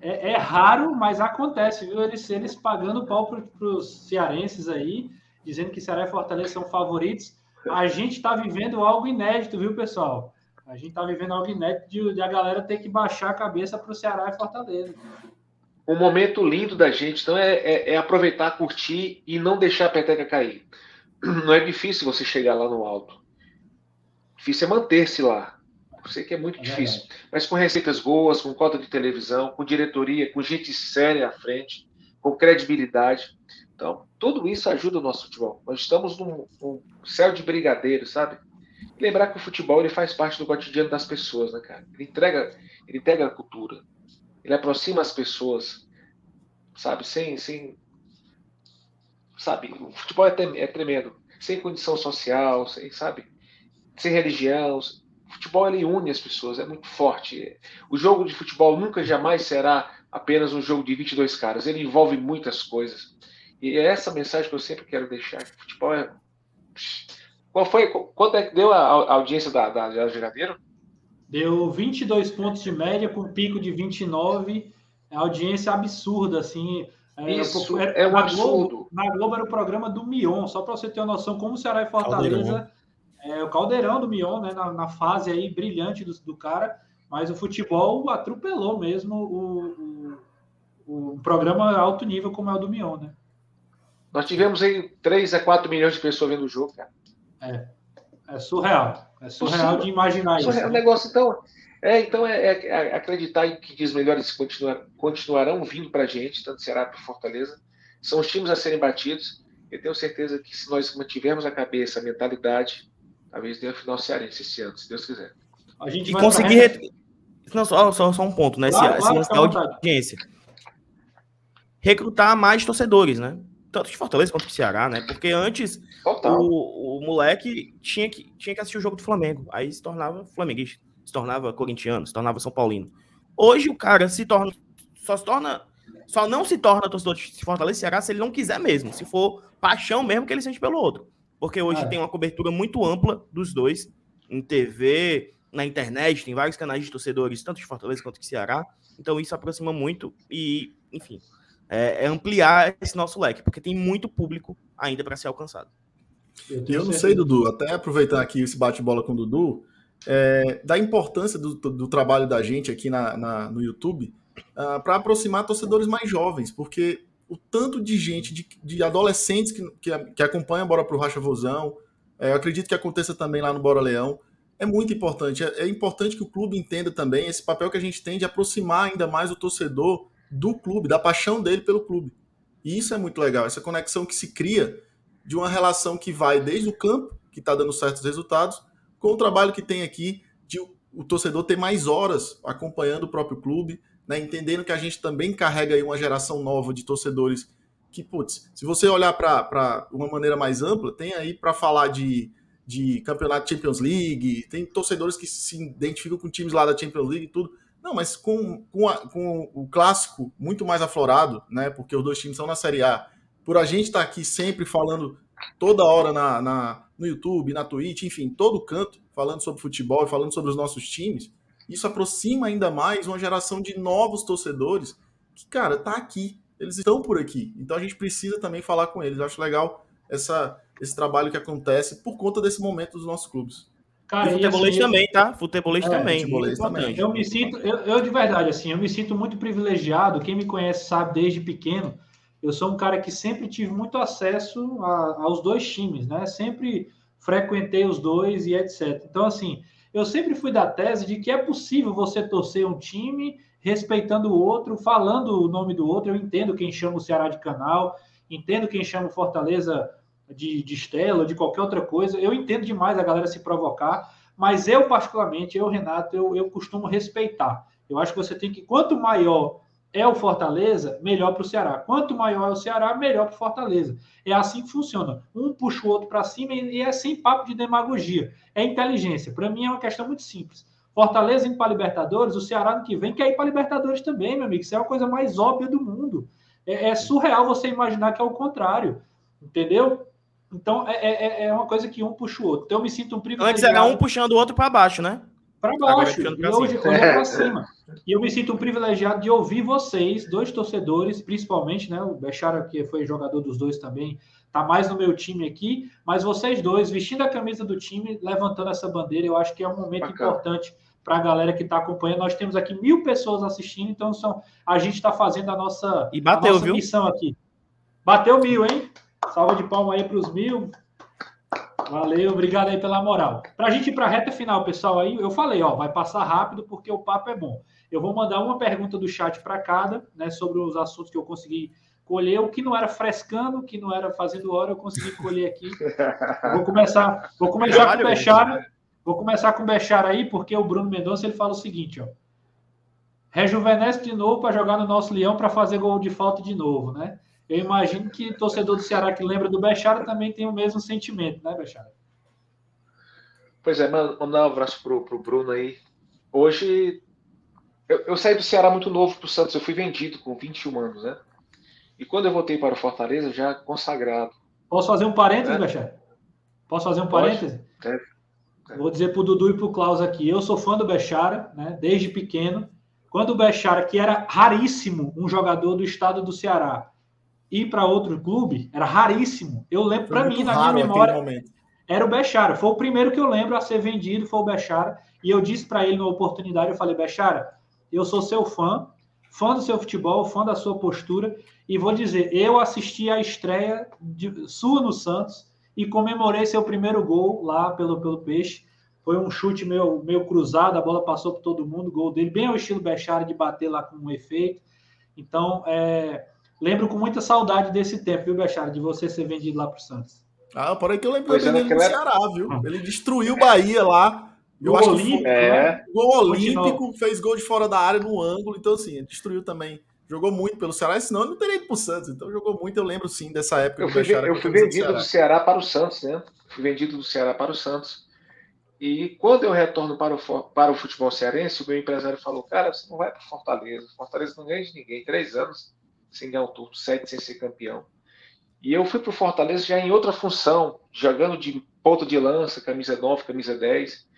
É, é, raro, mas acontece, viu? Eles, eles pagando pau para os cearenses aí, dizendo que Ceará e Fortaleza são favoritos. A gente está vivendo algo inédito, viu, pessoal? A gente está vivendo algo inédito de, de, a galera ter que baixar a cabeça para o Ceará e Fortaleza. O momento lindo da gente, então, é, é, é aproveitar, curtir e não deixar a peteca cair. Não é difícil você chegar lá no alto. Difícil é manter-se lá. Eu sei que é muito é difícil. Mas com receitas boas, com cota de televisão, com diretoria, com gente séria à frente, com credibilidade. Então, tudo isso ajuda o nosso futebol. Nós estamos num, num céu de brigadeiro, sabe? E lembrar que o futebol ele faz parte do cotidiano das pessoas, né, cara? Ele entrega, ele entrega a cultura. Ele aproxima as pessoas, sabe? Sem, sem, sabe? O futebol é, é tremendo. Sem condição social, sem, sabe? Sem religião. O futebol ele une as pessoas, é muito forte. O jogo de futebol nunca jamais será apenas um jogo de 22 caras. Ele envolve muitas coisas. E é essa mensagem que eu sempre quero deixar. O futebol é. Qual foi? Quanto é que deu a, audiência da, da, da? Deu 22 pontos de média, com pico de 29. Audiência absurda, assim. É, Isso, era, é um absurdo. Globo, na Globo era o programa do Mion, só para você ter uma noção como o Ceará e Fortaleza. É o caldeirão do Mion, né? Na, na fase aí brilhante do, do, cara. Mas o futebol atropelou mesmo o, o, o programa alto nível como é o do Mion, né? Nós tivemos aí 3 a 4 milhões de pessoas vendo o jogo, cara. É. É surreal. É surreal de imaginar surreal. isso. O negócio, então, é, então é, é, é acreditar em que dias melhores continuar, continuarão vindo para a gente, tanto Ceará para Fortaleza. São os times a serem batidos. Eu tenho certeza que se nós mantivermos a cabeça, a mentalidade, talvez dê a final cearense esse ano, se Deus quiser. A gente e conseguir. Pra... Não, só, só, só, um ponto, né? Claro, se, claro, se audiência. Recrutar mais torcedores, né? Tanto de Fortaleza quanto de Ceará, né? Porque antes o, o, moleque tinha que, tinha que assistir o jogo do Flamengo. Aí se tornava flamenguista, se tornava corintiano, se tornava São Paulino. Hoje o cara se torna. Só se torna. Só não se torna torcedor de Fortaleza e Ceará se ele não quiser mesmo. Se for paixão mesmo que ele sente pelo outro. Porque hoje é. tem uma cobertura muito ampla dos dois. Em TV, na internet, tem vários canais de torcedores, tanto de Fortaleza quanto de Ceará. Então isso aproxima muito e, enfim, é, é ampliar esse nosso leque, porque tem muito público ainda para ser alcançado. Eu, eu não sei, Dudu, até aproveitar aqui esse bate-bola com o Dudu, é, da importância do, do, trabalho da gente aqui na, na no YouTube uh, ah, para aproximar torcedores mais jovens, porque o tanto de gente, de, de adolescentes que, que, que acompanham Bora Pro Racha Vozão, é, eu acredito que aconteça também lá no Bora Leão, é muito importante. É, é, importante que o clube entenda também esse papel que a gente tem de aproximar ainda mais o torcedor do clube, da paixão dele pelo clube. E isso é muito legal, essa conexão que se cria de uma relação que vai desde o campo, que está dando certos resultados, com o trabalho que tem aqui de o torcedor ter mais horas acompanhando o próprio clube, né, entendendo que a gente também carrega aí uma geração nova de torcedores que, putz, se você olhar para uma maneira mais ampla, tem aí para falar de, de campeonato Champions League, tem torcedores que se identificam com times lá da Champions League e tudo, não, mas com, com, a, com, o clássico muito mais aflorado, né? Porque os dois times são na Série A. Por a gente estar tá aqui sempre falando toda hora na, na, no YouTube, na Twitch, enfim, todo canto, falando sobre futebol e falando sobre os nossos times, isso aproxima ainda mais uma geração de novos torcedores que, cara, tá aqui. Eles estão por aqui. Então a gente precisa também falar com eles. Eu acho legal essa, esse trabalho que acontece por conta desse momento dos nossos clubes. Cara, e futebolista assim, também, tá? Futebolista é, também. Futebolista também. Eu me sinto, eu, eu, de verdade, assim, eu me sinto muito privilegiado. Quem me conhece sabe desde pequeno. Eu sou um cara que sempre tive muito acesso a, aos dois times, né? Sempre frequentei os dois e etc. Então, assim, eu sempre fui da tese de que é possível você torcer um time respeitando o outro, falando o nome do outro. Eu entendo quem chama o Ceará de canal, entendo quem chama o Fortaleza de, de de qualquer outra coisa. Eu entendo demais a galera se provocar, mas eu, particularmente, eu, Renato, eu, eu costumo respeitar. Eu acho que você tem que, quanto maior é o Fortaleza, melhor para o Ceará. Quanto maior é o Ceará, melhor para o Fortaleza. É assim que funciona. Um puxa o outro para cima e é sem papo de demagogia. É inteligência. Para mim é uma questão muito simples. Fortaleza indo para Libertadores, o Ceará no que vem quer ir para Libertadores também, meu amigo. Isso é a coisa mais óbvia do mundo. É, é surreal você imaginar que é o contrário. Entendeu? Então é, é, é, uma coisa que um puxa o outro. Então eu me sinto um privilegiado. Antes era um puxando o outro para baixo, né? Para baixo. E hoje, hoje é para cima. E eu me sinto um privilegiado de ouvir vocês, dois torcedores, principalmente, né? O Bechara, que foi jogador dos dois também, tá mais no meu time aqui, mas vocês dois vestindo a camisa do time, levantando essa bandeira, eu acho que é um momento Bacana. importante para a galera que está acompanhando. Nós temos aqui mil pessoas assistindo, então são, a gente está fazendo a nossa, e bateu, a nossa viu? missão aqui. Bateu mil, hein? Salva de palma aí para os mil. Valeu, obrigado aí pela moral. Para a gente ir para a reta final, pessoal, aí eu falei, ó, vai passar rápido porque o papo é bom. Eu vou mandar uma pergunta do chat para cada, né, sobre os assuntos que eu consegui colher. O que não era frescando, o que não era fazendo hora, eu consegui colher aqui. vou começar, vou começar com o Bechara. Vou começar com o Bechara aí, porque o Bruno Mendonça ele fala o seguinte, ó. Rejuvenesce de novo para jogar no nosso Leão para fazer gol de falta de novo, né? Eu imagino que torcedor do Ceará que lembra do Bechara também tem o mesmo sentimento, né, Bechara? Pois é, mandar um abraço pro, pro Bruno aí. Hoje, eu, eu saí do Ceará muito novo pro Santos, eu fui vendido com 21 anos, né? E quando eu voltei para o Fortaleza, já consagrado. Posso fazer um parênteses, é? Bechara? Posso fazer um parênteses? É. É. Vou dizer pro Dudu e pro Klaus aqui. Eu sou fã do Bechara, né? Desde pequeno. Quando o Bechara, que era raríssimo um jogador do estado do Ceará, ir para outro clube era raríssimo. Eu lembro, para mim, na minha memória, era o Bechara. Foi o primeiro que eu lembro a ser vendido, foi o Bechara. E eu disse para ele na oportunidade, eu falei, Bechara, eu sou seu fã, fã do seu futebol, fã da sua postura, e vou dizer, eu assisti a estreia de, sua no Santos e comemorei seu primeiro gol lá pelo, pelo Peixe. Foi um chute meio, meio cruzado, a bola passou por todo mundo, gol dele, bem ao estilo Bechara de bater lá com um efeito. Então, é, Lembro com muita saudade desse tempo, viu, Bechara, de você ser vendido lá para o Santos. Ah, porém que eu lembro dele no Ceará, viu? Ele destruiu o Bahia lá. Eu gol acho olímpico, que é. Né? gol olímpico, fez gol de fora da área no ângulo, então assim, ele destruiu também. Jogou muito pelo Ceará, senão ele não teria ido para o Santos. Então jogou muito, eu lembro sim dessa época. Eu fui, eu fui vendido do Ceará. do Ceará para o Santos, né? Fui vendido do Ceará para o Santos. E quando eu retorno para o, para o futebol cearense, o meu empresário falou: Cara, você não vai para Fortaleza. Fortaleza não ganha de ninguém. Três anos sem ganhar o turno, sete sem ser campeão. E eu fui para o Fortaleza já em outra função, jogando de ponto de lança, camisa 9, camisa 10.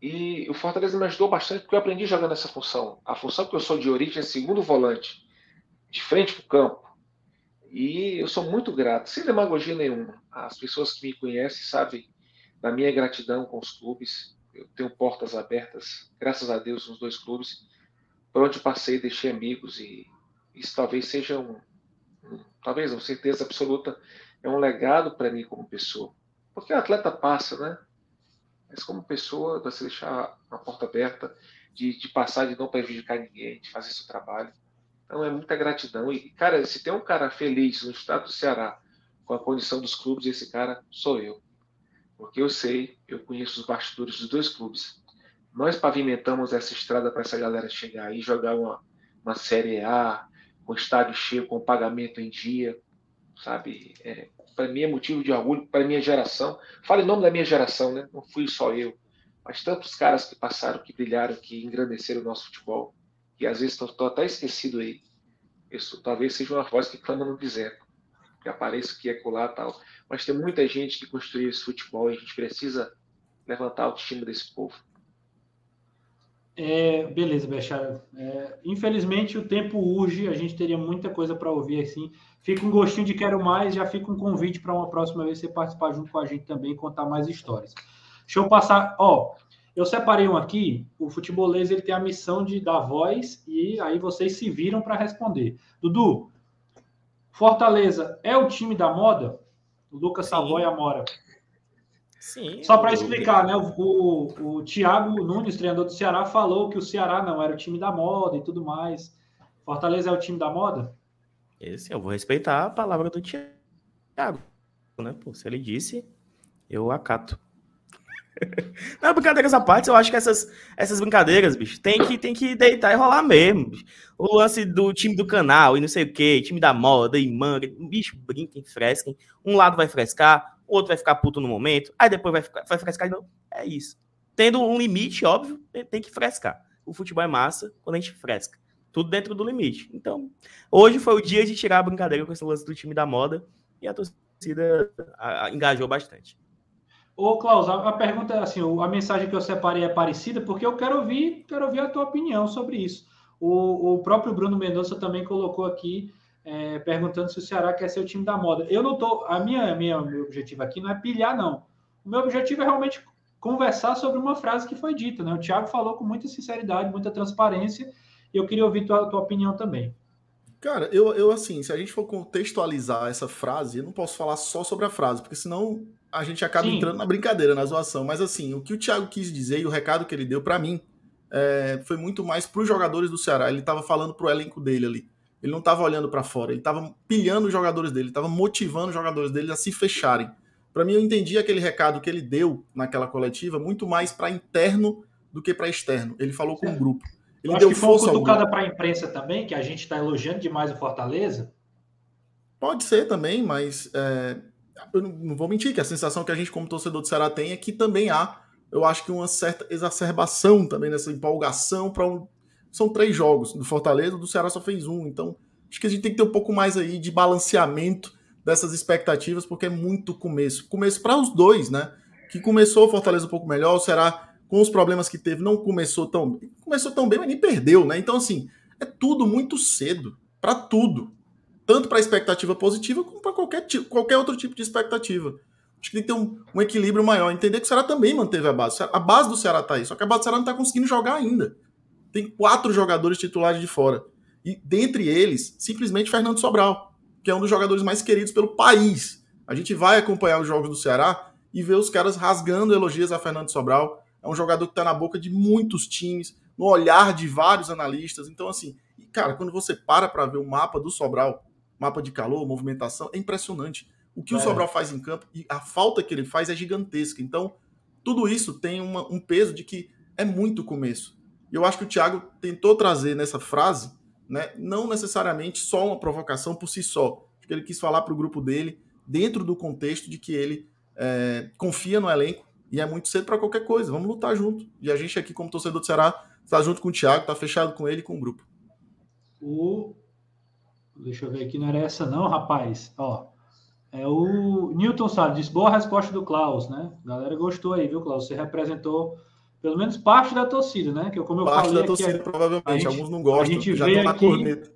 E o Fortaleza me ajudou bastante porque eu aprendi jogando essa função. A função que eu sou de origem é segundo volante, de frente para o campo. E eu sou muito grato, sem demagogia nenhuma. As pessoas que me conhecem sabem da minha gratidão com os clubes. Eu tenho portas abertas, graças a Deus, nos dois clubes. Por onde passei, deixei amigos e isso talvez seja um, talvez, uma certeza absoluta, é um legado para mim como pessoa. Porque o atleta passa, né? Mas como pessoa, você deixar uma porta aberta, de, de passar, de não prejudicar ninguém, de fazer seu trabalho. Então é muita gratidão. E, cara, se tem um cara feliz no estado do Ceará com a condição dos clubes, esse cara sou eu. Porque eu sei, eu conheço os bastidores dos dois clubes. Nós pavimentamos essa estrada para essa galera chegar aí e jogar uma, uma Série A, com estádio cheio, com pagamento em dia, sabe? É, para mim é motivo de orgulho, para minha geração. Falo em nome da minha geração, né? Não fui só eu, mas tantos caras que passaram, que brilharam, que engrandeceram o nosso futebol, que às vezes estão até esquecido aí. Isso talvez seja uma voz que clama no deserto, que apareça aqui, acolá tal. Mas tem muita gente que construiu esse futebol e a gente precisa levantar a autoestima desse povo. É, beleza, Bechara. É, infelizmente o tempo urge, a gente teria muita coisa para ouvir assim. Fica um gostinho de quero mais, já fica um convite para uma próxima vez você participar junto com a gente também e contar mais histórias. Deixa eu passar, ó, eu separei um aqui, o futebolês ele tem a missão de dar voz e aí vocês se viram para responder. Dudu, Fortaleza é o time da moda? O Lucas Savoy Amora. Sim. Só para explicar, né? O, o, o Thiago Nunes, treinador do Ceará, falou que o Ceará não era o time da moda e tudo mais. Fortaleza é o time da moda? Esse eu vou respeitar a palavra do Thiago, né? Pô, se ele disse, eu acato. Não, brincadeiras à parte, eu acho que essas, essas brincadeiras, bicho, tem que, tem que deitar e rolar mesmo. Bicho. O lance do time do canal e não sei o que, time da moda e manga, bicho, brinquem, fresquem. Um lado vai frescar, o outro vai ficar puto no momento, aí depois vai, ficar, vai frescar de novo. É isso. Tendo um limite, óbvio, tem que frescar. O futebol é massa quando a gente fresca. Tudo dentro do limite. Então, hoje foi o dia de tirar a brincadeira com esse lance do time da moda e a torcida engajou bastante. Ô, Klaus, a, pergunta, assim, a mensagem que eu separei é parecida, porque eu quero ouvir, quero ouvir a tua opinião sobre isso. O, o próprio Bruno Mendonça também colocou aqui, é, perguntando se o Ceará quer ser o time da moda. Eu não tô. A minha, minha, meu objetivo aqui não é pilhar, não. O meu objetivo é realmente conversar sobre uma frase que foi dita, né? O Thiago falou com muita sinceridade, muita transparência, e eu queria ouvir tua, tua opinião também. Cara, eu, eu assim, se a gente for contextualizar essa frase, eu não posso falar só sobre a frase, porque senão a gente acaba Sim. entrando na brincadeira, na zoação. Mas assim, o que o Thiago quis dizer e o recado que ele deu para mim é, foi muito mais para os jogadores do Ceará. Ele estava falando pro elenco dele ali. Ele não estava olhando para fora, ele estava pilhando os jogadores dele, estava motivando os jogadores dele a se fecharem. Para mim, eu entendi aquele recado que ele deu naquela coletiva muito mais para interno do que para externo. Ele falou com o grupo. Ele eu deu acho que força foi uma cutucada para a imprensa também, que a gente está elogiando demais o Fortaleza. Pode ser também, mas é, eu não vou mentir que a sensação que a gente, como torcedor do Ceará, tem é que também há, eu acho que uma certa exacerbação também nessa empolgação para um. São três jogos do Fortaleza, do Ceará só fez um. Então, acho que a gente tem que ter um pouco mais aí de balanceamento dessas expectativas, porque é muito começo. Começo para os dois, né? Que começou o Fortaleza um pouco melhor, o Ceará, com os problemas que teve, não começou tão bem. Começou tão bem, mas nem perdeu, né? Então, assim, é tudo muito cedo. para tudo tanto para a expectativa positiva como para qualquer, qualquer outro tipo de expectativa. Acho que tem que ter um, um, equilíbrio maior. Entender que o Ceará também manteve a base. A base do Ceará está aí, só que a base do Ceará não está conseguindo jogar ainda. Tem quatro jogadores titulares de fora. E dentre eles, simplesmente Fernando Sobral, que é um dos jogadores mais queridos pelo país. A gente vai acompanhar os jogos do Ceará e ver os caras rasgando elogios a Fernando Sobral. É um jogador que está na boca de muitos times, no olhar de vários analistas. Então, assim, cara, quando você para para ver o mapa do Sobral, mapa de calor, movimentação, é impressionante. O que é. o Sobral faz em campo e a falta que ele faz é gigantesca. Então, tudo isso tem uma, um peso de que é muito começo. E eu acho que o Thiago tentou trazer nessa frase, né, não necessariamente só uma provocação por si só. Acho que ele quis falar para o grupo dele, dentro do contexto de que ele é, confia no elenco e é muito cedo para qualquer coisa. Vamos lutar junto. E a gente aqui, como torcedor do Ceará, está junto com o Thiago, está fechado com ele e com o grupo. O Deixa eu ver aqui, não era essa não, rapaz. Ó, é o Newton Salles, diz boa resposta do Klaus, né? A galera gostou aí, viu, Klaus? Você representou pelo menos parte da torcida, né? Que como eu parte falei da torcida, aqui, provavelmente. Gente, Alguns não gostam, a gente já vê aqui, corneta.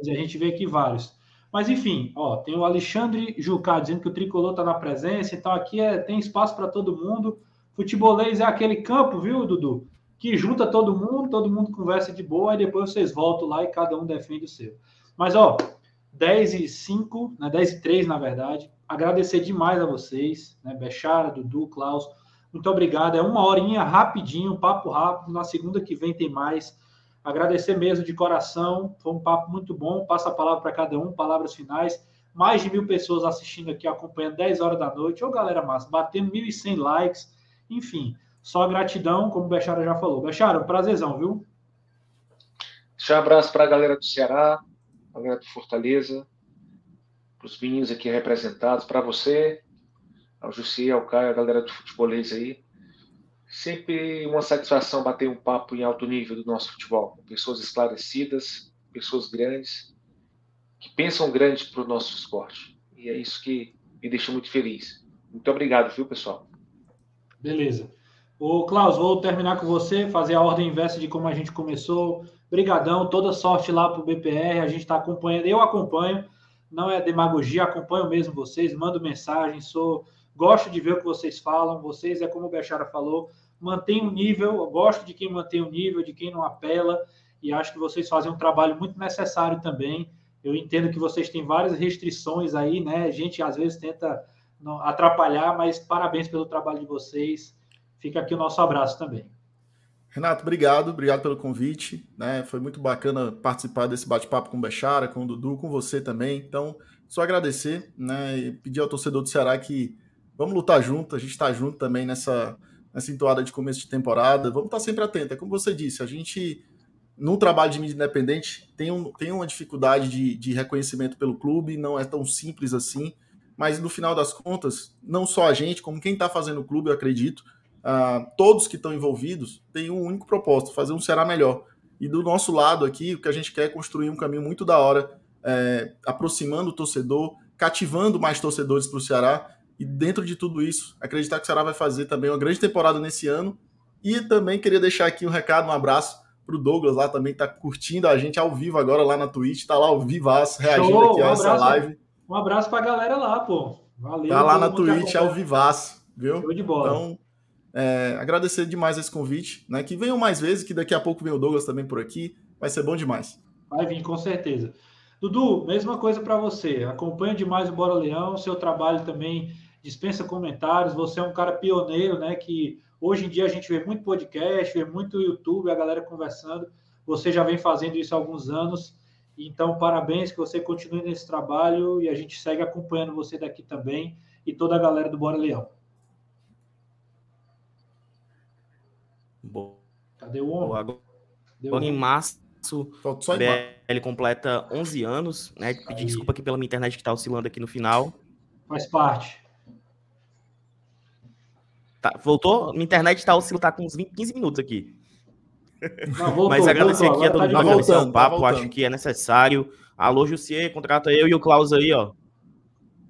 A gente vê aqui vários. Mas enfim, ó, tem o Alexandre Jucá dizendo que o tricolor está na presença, então aqui é, tem espaço para todo mundo. Futebolês é aquele campo, viu, Dudu? Que junta todo mundo, todo mundo conversa de boa, e depois vocês voltam lá e cada um defende o seu. Mas, ó, 10 e 5, né, 10 e 3, na verdade. Agradecer demais a vocês, né, Bechara, Dudu, Klaus. Muito obrigado. É uma horinha rapidinho, papo rápido. Na segunda que vem tem mais. Agradecer mesmo de coração. Foi um papo muito bom. Passa a palavra para cada um, palavras finais. Mais de mil pessoas assistindo aqui, acompanhando 10 horas da noite. Ô, galera massa, batendo 1.100 likes. Enfim, só gratidão, como o Bechara já falou. Bechara, um prazerzão, viu? Deixa um abraço para a galera do Ceará, a galera do Fortaleza, para os meninos aqui representados, para você, ao Jussi, ao Caio, a galera do futebolês aí. Sempre uma satisfação bater um papo em alto nível do nosso futebol. Pessoas esclarecidas, pessoas grandes, que pensam grande para o nosso esporte. E é isso que me deixa muito feliz. Muito obrigado, viu, pessoal? Beleza. Ô, Klaus, vou terminar com você, fazer a ordem inversa de como a gente começou. Brigadão, toda sorte lá para o BPR, a gente está acompanhando, eu acompanho, não é demagogia, acompanho mesmo vocês, mando mensagem, sou, gosto de ver o que vocês falam, vocês, é como o Bechara falou, mantém o um nível, eu gosto de quem mantém o um nível, de quem não apela, e acho que vocês fazem um trabalho muito necessário também. Eu entendo que vocês têm várias restrições aí, né? A gente às vezes tenta atrapalhar, mas parabéns pelo trabalho de vocês. Fica aqui o nosso abraço também. Renato, obrigado, obrigado pelo convite. Né? Foi muito bacana participar desse bate-papo com o Bechara, com o Dudu, com você também. Então, só agradecer né? e pedir ao torcedor do Ceará que vamos lutar junto, a gente está junto também nessa, nessa entoada de começo de temporada. Vamos estar tá sempre atento. É como você disse, a gente, no trabalho de mídia independente, tem, um, tem uma dificuldade de, de reconhecimento pelo clube, não é tão simples assim. Mas no final das contas, não só a gente, como quem está fazendo o clube, eu acredito, uh, todos que estão envolvidos têm um único propósito: fazer um Ceará melhor. E do nosso lado aqui, o que a gente quer é construir um caminho muito da hora, é, aproximando o torcedor, cativando mais torcedores para o Ceará. E dentro de tudo isso, acreditar que o Ceará vai fazer também uma grande temporada nesse ano. E também queria deixar aqui um recado, um abraço para o Douglas lá também, que está curtindo a gente ao vivo agora lá na Twitch, está lá ao vivaço, reagindo Show, aqui a um essa abraço, live. Um abraço para a galera lá, pô. Valeu. Tá lá na Twitch ao vivaço, viu? Show de bola. Então, é, agradecer demais esse convite, né? Que venham mais vezes, que daqui a pouco vem o Douglas também por aqui. Vai ser bom demais. Vai vir, com certeza. Dudu, mesma coisa para você. Acompanha demais o Bora Leão, seu trabalho também dispensa comentários. Você é um cara pioneiro, né? Que hoje em dia a gente vê muito podcast, vê muito YouTube, a galera conversando. Você já vem fazendo isso há alguns anos. Então, parabéns, que você continue nesse trabalho e a gente segue acompanhando você daqui também e toda a galera do Bora Leão. Boa. Cadê o homem? Agora, em março, o BL completa 11 anos, né? Pedir desculpa aqui pela minha internet que está oscilando aqui no final. Faz parte. Tá, voltou? Minha internet está oscilando, tá com uns 20, 15 minutos aqui. Não, voltou, Mas agradecer voltou, aqui a todo tá mundo, agradecer o papo, tá acho que é necessário. Alô, Jussier, contrata eu e o Klaus aí, ó.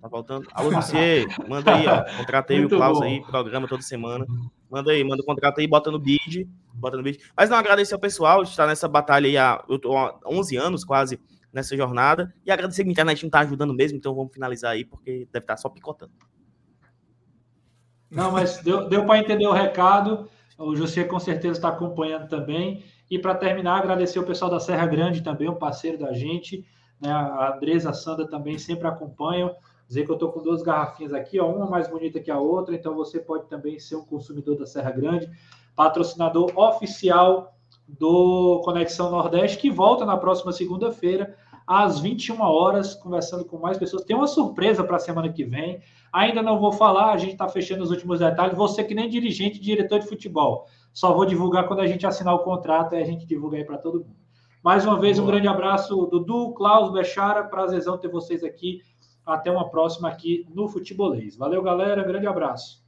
Tá faltando. Alô, Jussier, manda aí, ó. Contrata eu e o Klaus bom. aí, programa toda semana. Manda aí, manda o contrato aí, bota no bid, bota no bid. Mas não, agradecer ao pessoal de estar nessa batalha aí há, eu tô há 11 anos quase nessa jornada. E agradecer que a internet não está ajudando mesmo, então vamos finalizar aí, porque deve estar tá só picotando. Não, mas deu, deu para entender o recado. O José com certeza está acompanhando também. E para terminar, agradecer o pessoal da Serra Grande também, um parceiro da gente. Né? A Andresa, a Sandra também sempre acompanham. Dizer que eu estou com duas garrafinhas aqui, ó, uma mais bonita que a outra, então você pode também ser um consumidor da Serra Grande, patrocinador oficial do Conexão Nordeste, que volta na próxima segunda-feira, às 21 horas, conversando com mais pessoas. Tem uma surpresa para a semana que vem. Ainda não vou falar, a gente está fechando os últimos detalhes. Você que nem dirigente, diretor de futebol. Só vou divulgar quando a gente assinar o contrato e a gente divulga aí para todo mundo. Mais uma vez, Boa. um grande abraço, Dudu, Klaus, Bechara. Prazerzão ter vocês aqui. Até uma próxima aqui no Futebolês. Valeu, galera. Grande abraço.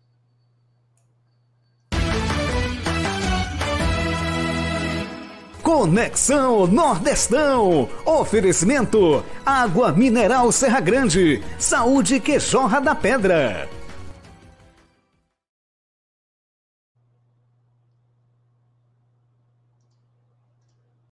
Conexão Nordestão. Oferecimento: Água Mineral Serra Grande. Saúde que jorra da pedra.